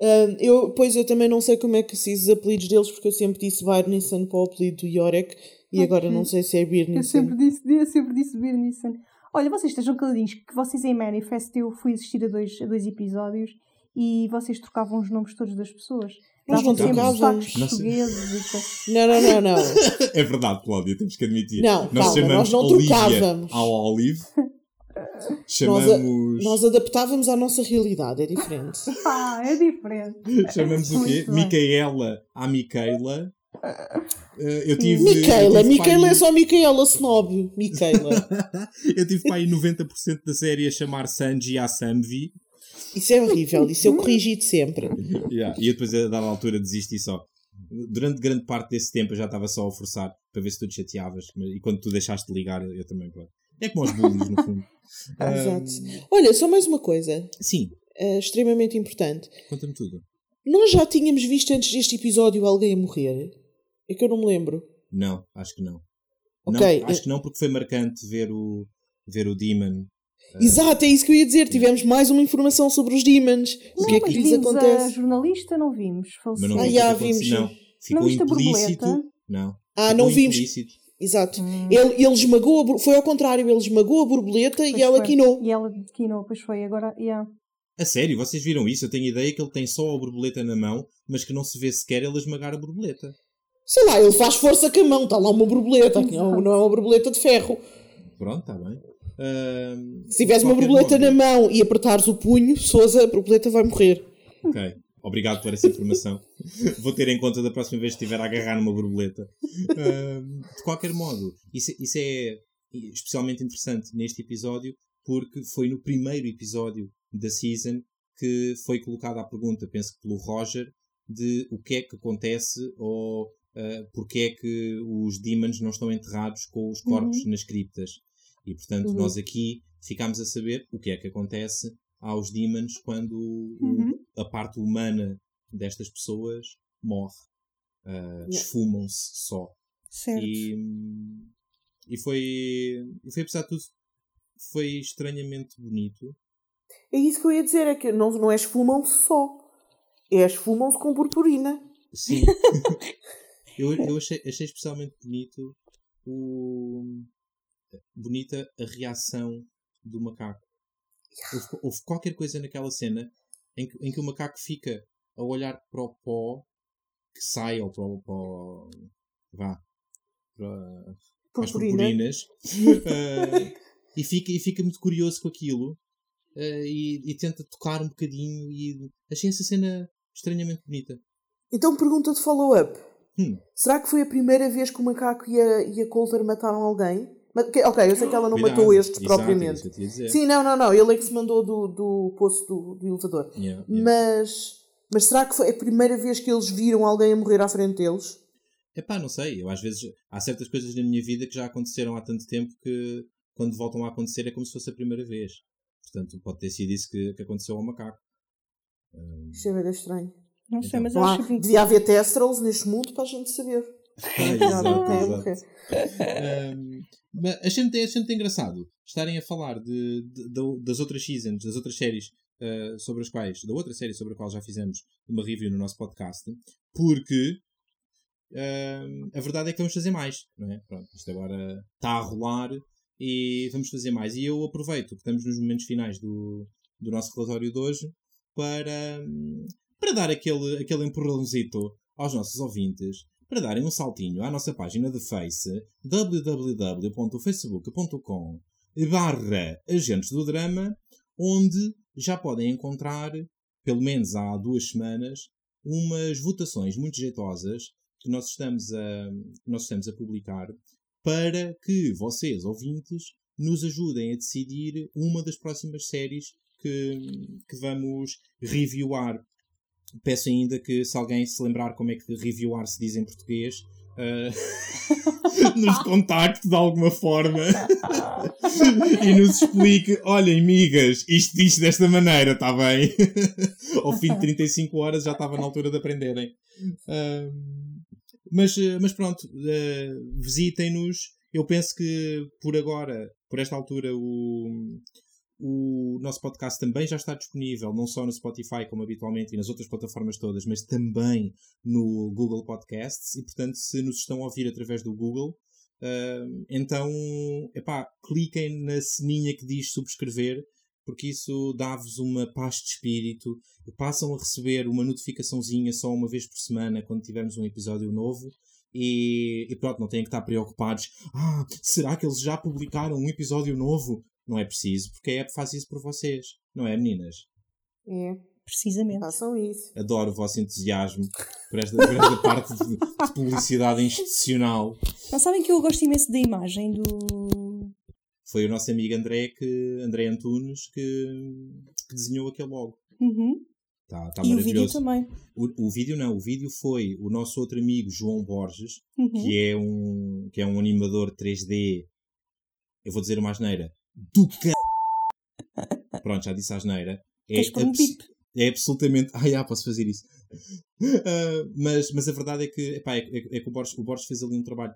[SPEAKER 2] Uh, eu, pois eu também não sei como é que se diz os apelidos deles, porque eu sempre disse Birnisson para o apelido do Yorek e agora não sei se é Birnisson.
[SPEAKER 1] Eu sempre disse, eu sempre disse Birnisson. Olha, vocês estejam caladinhos, que vocês em Manifest eu fui assistir a dois, a dois episódios e vocês trocavam os nomes todos das pessoas.
[SPEAKER 2] Nós não trocávamos.
[SPEAKER 1] portugueses
[SPEAKER 2] e Não, não, não, não.
[SPEAKER 3] é verdade, Cláudia, temos que admitir.
[SPEAKER 2] Não, nós, calma, nós não Olivia trocávamos.
[SPEAKER 3] Ao Olive. Chamamos.
[SPEAKER 2] Nós, a, nós, adaptávamos à nossa realidade, é diferente.
[SPEAKER 1] ah, é diferente.
[SPEAKER 3] Chamamos o quê? Micaela à Micaela. Uh, eu tive.
[SPEAKER 2] Micaela, Micaela é só Micaela Snob. Micaela.
[SPEAKER 3] eu tive para aí 90% da série a chamar Sanji a Samvi.
[SPEAKER 2] Isso é horrível, isso eu corrigi sempre.
[SPEAKER 3] Yeah. E eu depois, a dada altura, desisti só. Durante grande parte desse tempo eu já estava só a forçar para ver se tu te chateavas. E quando tu deixaste de ligar, eu também. É como os bullies, no fundo.
[SPEAKER 2] Exato. Um... Olha, só mais uma coisa.
[SPEAKER 3] Sim.
[SPEAKER 2] Uh, extremamente importante.
[SPEAKER 3] Conta-me tudo.
[SPEAKER 2] Nós já tínhamos visto antes deste episódio alguém a morrer? É que eu não me lembro.
[SPEAKER 3] Não, acho que não. Okay. Não, acho que não, porque foi marcante ver o, ver o Demon.
[SPEAKER 2] Uh... Exato, é isso que eu ia dizer. Tivemos mais uma informação sobre os Demons. Não, o que é que lhes acontece? A
[SPEAKER 1] jornalista não vimos.
[SPEAKER 3] Mas não ah, já vimos. Não, ficou não implícito. Não.
[SPEAKER 2] Ah, não vimos. Implícito. Exato. Hum. Ele, ele esmagou, a, foi ao contrário, ele esmagou a borboleta pois e ela
[SPEAKER 1] foi.
[SPEAKER 2] quinou.
[SPEAKER 1] E ela quinou, pois foi, agora, yeah.
[SPEAKER 3] A sério, vocês viram isso? Eu tenho ideia que ele tem só a borboleta na mão, mas que não se vê sequer ele esmagar a borboleta.
[SPEAKER 2] Sei lá, ele faz força com a mão, está lá uma borboleta, não, não é uma borboleta de ferro.
[SPEAKER 3] Pronto, está bem. Uh,
[SPEAKER 2] se tivesse uma borboleta na mão e apertares o punho, Sousa, a borboleta vai morrer.
[SPEAKER 3] Ok. Obrigado por essa informação. Vou ter em conta da próxima vez que estiver a agarrar numa borboleta. Uh, de qualquer modo, isso, isso é especialmente interessante neste episódio porque foi no primeiro episódio da season que foi colocada a pergunta, penso que pelo Roger, de o que é que acontece ou uh, porque é que os demons não estão enterrados com os corpos uhum. nas criptas. E portanto, uhum. nós aqui ficámos a saber o que é que acontece aos demons quando uhum. o, a parte humana destas pessoas morre. Uh, yeah. Esfumam-se só.
[SPEAKER 1] Certo.
[SPEAKER 3] E, e foi, e foi, apesar de tudo, foi estranhamente bonito.
[SPEAKER 2] É isso que eu ia dizer, é que não, não é esfumam-se só. É esfumam-se com purpurina.
[SPEAKER 3] Sim. eu eu achei, achei especialmente bonito o, bonita a reação do macaco. Houve, houve, qualquer coisa naquela cena em que, em que o macaco fica a olhar para o pó que sai ou para o pó. vá. para, para as purpurinas. uh, e, fica, e fica muito curioso com aquilo uh, e, e, tenta tocar um bocadinho e achei essa cena estranhamente bonita.
[SPEAKER 2] Então pergunta de follow-up. Hum. Será que foi a primeira vez que o macaco e a, e a Coulter mataram alguém? ok, eu sei que ela não Cuidado. matou este Exato, propriamente. Sim, não, não, não. Ele é que se mandou do, do poço do, do elevador. Yeah, yeah. Mas, mas será que foi a primeira vez que eles viram alguém a morrer à frente deles?
[SPEAKER 3] Epá, não sei. Eu às vezes há certas coisas na minha vida que já aconteceram há tanto tempo que quando voltam a acontecer é como se fosse a primeira vez. Portanto, pode ter sido isso que, que aconteceu ao macaco.
[SPEAKER 2] Um... Isso é bem estranho.
[SPEAKER 1] Não sei, mas acho
[SPEAKER 2] que. Devia haver testrals neste mundo para a gente saber.
[SPEAKER 3] mas achei muito, achei muito engraçado estarem a falar de, de, de, das outras seasons, das outras séries uh, sobre as quais, da outra série sobre a qual já fizemos uma review no nosso podcast, porque uh, a verdade é que vamos fazer mais, não é? Pronto, isto agora está a rolar e vamos fazer mais. E eu aproveito que estamos nos momentos finais do, do nosso relatório de hoje para, para dar aquele, aquele empurrãozito aos nossos ouvintes para darem um saltinho à nossa página de Face www.facebook.com barra Agentes do Drama, onde já podem encontrar, pelo menos há duas semanas, umas votações muito jeitosas que nós estamos a, nós estamos a publicar para que vocês, ouvintes, nos ajudem a decidir uma das próximas séries que, que vamos reviewar Peço ainda que, se alguém se lembrar como é que reviewar se diz em português, uh, nos contacte de alguma forma e nos explique: olhem, migas, isto diz desta maneira, está bem? Ao fim de 35 horas já estava na altura de aprenderem. Uh, mas, mas pronto, uh, visitem-nos. Eu penso que por agora, por esta altura, o, o nosso podcast também já está disponível, não só no Spotify, como habitualmente, e nas outras plataformas todas, mas também no Google Podcasts. E, portanto, se nos estão a ouvir através do Google, uh, então, epá, cliquem na sininha que diz subscrever, porque isso dá-vos uma paz de espírito. Passam a receber uma notificaçãozinha só uma vez por semana quando tivermos um episódio novo. E, e, pronto, não têm que estar preocupados. Ah, será que eles já publicaram um episódio novo? Não é preciso, porque a app faz isso por vocês. Não é, meninas?
[SPEAKER 2] É.
[SPEAKER 1] Precisamente.
[SPEAKER 2] Façam isso.
[SPEAKER 3] Adoro o vosso entusiasmo por esta, por esta parte de, de, publicidade institucional.
[SPEAKER 1] Não sabem que eu gosto imenso da imagem do.
[SPEAKER 3] Foi o nosso amigo André, que, André Antunes que, que desenhou aquele logo.
[SPEAKER 1] Uhum.
[SPEAKER 3] Tá, tá
[SPEAKER 1] e o vídeo também.
[SPEAKER 3] O, o, vídeo não, o vídeo foi o nosso outro amigo João Borges, uhum. que, é um, que é um animador 3D, eu vou dizer uma asneira, do c... Pronto, já disse a asneira.
[SPEAKER 1] É, abs...
[SPEAKER 3] é absolutamente. Ah, já, posso fazer isso. Uh, mas, mas a verdade é que, epá, é, é, é, que o Borges, o Borges fez ali um trabalho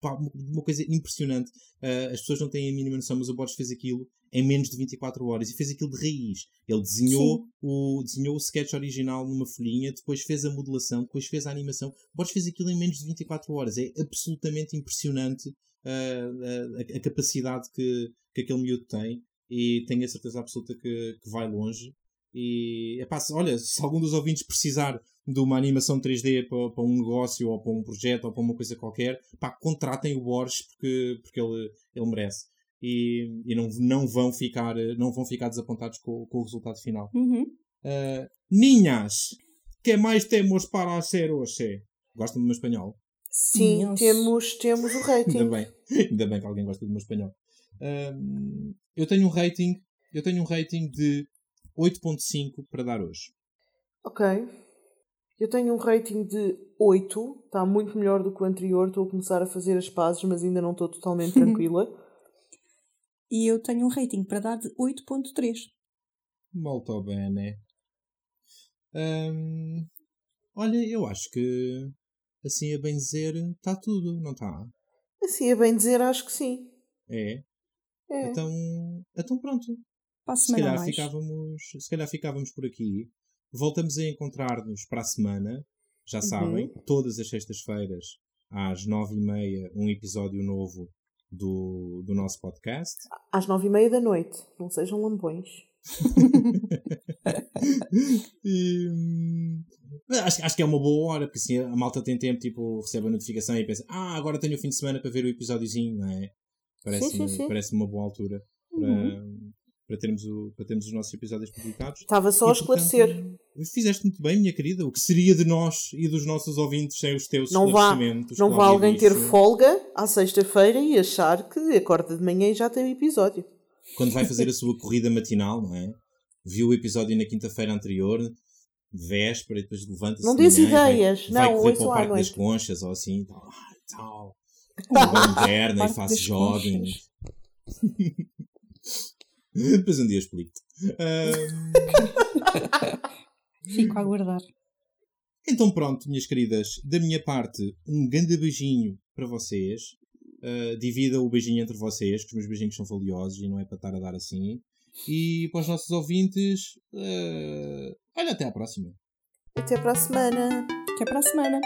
[SPEAKER 3] pá, uma coisa impressionante. Uh, as pessoas não têm a mínima noção, mas o Borges fez aquilo em menos de 24 horas e fez aquilo de raiz. Ele desenhou o, desenhou o sketch original numa folhinha, depois fez a modelação, depois fez a animação. O Borges fez aquilo em menos de 24 horas. É absolutamente impressionante uh, a, a, capacidade que, que aquele miúdo tem e tenho a certeza absoluta que, que vai longe. E epá, olha, se algum dos ouvintes precisar de uma animação 3D para, para, um negócio ou para um projeto ou para uma coisa qualquer, pá, contratem o Borges porque, porque ele, ele merece. E, e não, não, vão ficar, não vão ficar desapontados com, com o resultado final.
[SPEAKER 1] Uhum.
[SPEAKER 3] Uh, Ninhas, que mais temos para hacer hoje? Gostam do meu espanhol?
[SPEAKER 2] Sim, temos, temos o rating.
[SPEAKER 3] ainda, bem, ainda bem que alguém gosta do meu espanhol. Uh, eu tenho um rating, eu tenho um rating de 8.5 para dar hoje.
[SPEAKER 2] Ok. Eu tenho um rating de 8, está muito melhor do que o anterior. Estou a começar a fazer as pazes, mas ainda não estou totalmente tranquila.
[SPEAKER 1] e eu tenho um rating para dar de 8.3.
[SPEAKER 3] Molto bene. Um, olha, eu acho que assim a bem dizer está tudo, não está?
[SPEAKER 2] Assim a bem dizer, acho que sim.
[SPEAKER 3] É? É. Então, então pronto.
[SPEAKER 1] se calhar,
[SPEAKER 3] ficávamos, se calhar ficávamos por aqui. Voltamos a encontrar-nos para a semana. Já uhum. sabem, todas as sextas-feiras, às nove e meia, um episódio novo do, do nosso podcast.
[SPEAKER 2] Às nove e meia da noite. Não sejam lambões.
[SPEAKER 3] e, hum, acho, acho que é uma boa hora, porque assim a malta tem tempo, tipo, recebe a notificação e pensa, ah, agora tenho o fim de semana para ver o episódiozinho, não é? Parece-me parece uma boa altura para, uhum. Para, termos o, para termos os nossos episódios publicados.
[SPEAKER 2] Estava só e, a esclarecer. Portanto,
[SPEAKER 3] fizeste muito bem, minha querida. O que seria de nós e dos nossos ouvintes sem os teus não esclarecimentos?
[SPEAKER 2] Vá, não vá alguém ter folga à sexta-feira e achar que acorda de manhã e já tem o episódio.
[SPEAKER 3] Quando vai fazer a sua corrida matinal, não é? Viu o episódio na quinta-feira anterior, véspera, e depois levanta-se.
[SPEAKER 2] Não diz ideias,
[SPEAKER 3] vai,
[SPEAKER 2] não,
[SPEAKER 3] vai para o Parque das Conchas ou assim. Tal, tal moderna e faço jogging. Depois um dia explico-te. Um...
[SPEAKER 1] Fico a aguardar.
[SPEAKER 3] Então pronto, minhas queridas, da minha parte, um grande beijinho para vocês. Uh, divida o beijinho entre vocês, que os meus beijinhos são valiosos e não é para estar a dar assim. E para os nossos ouvintes, uh, olha, até à próxima.
[SPEAKER 2] Até para a semana.
[SPEAKER 1] Até para a semana.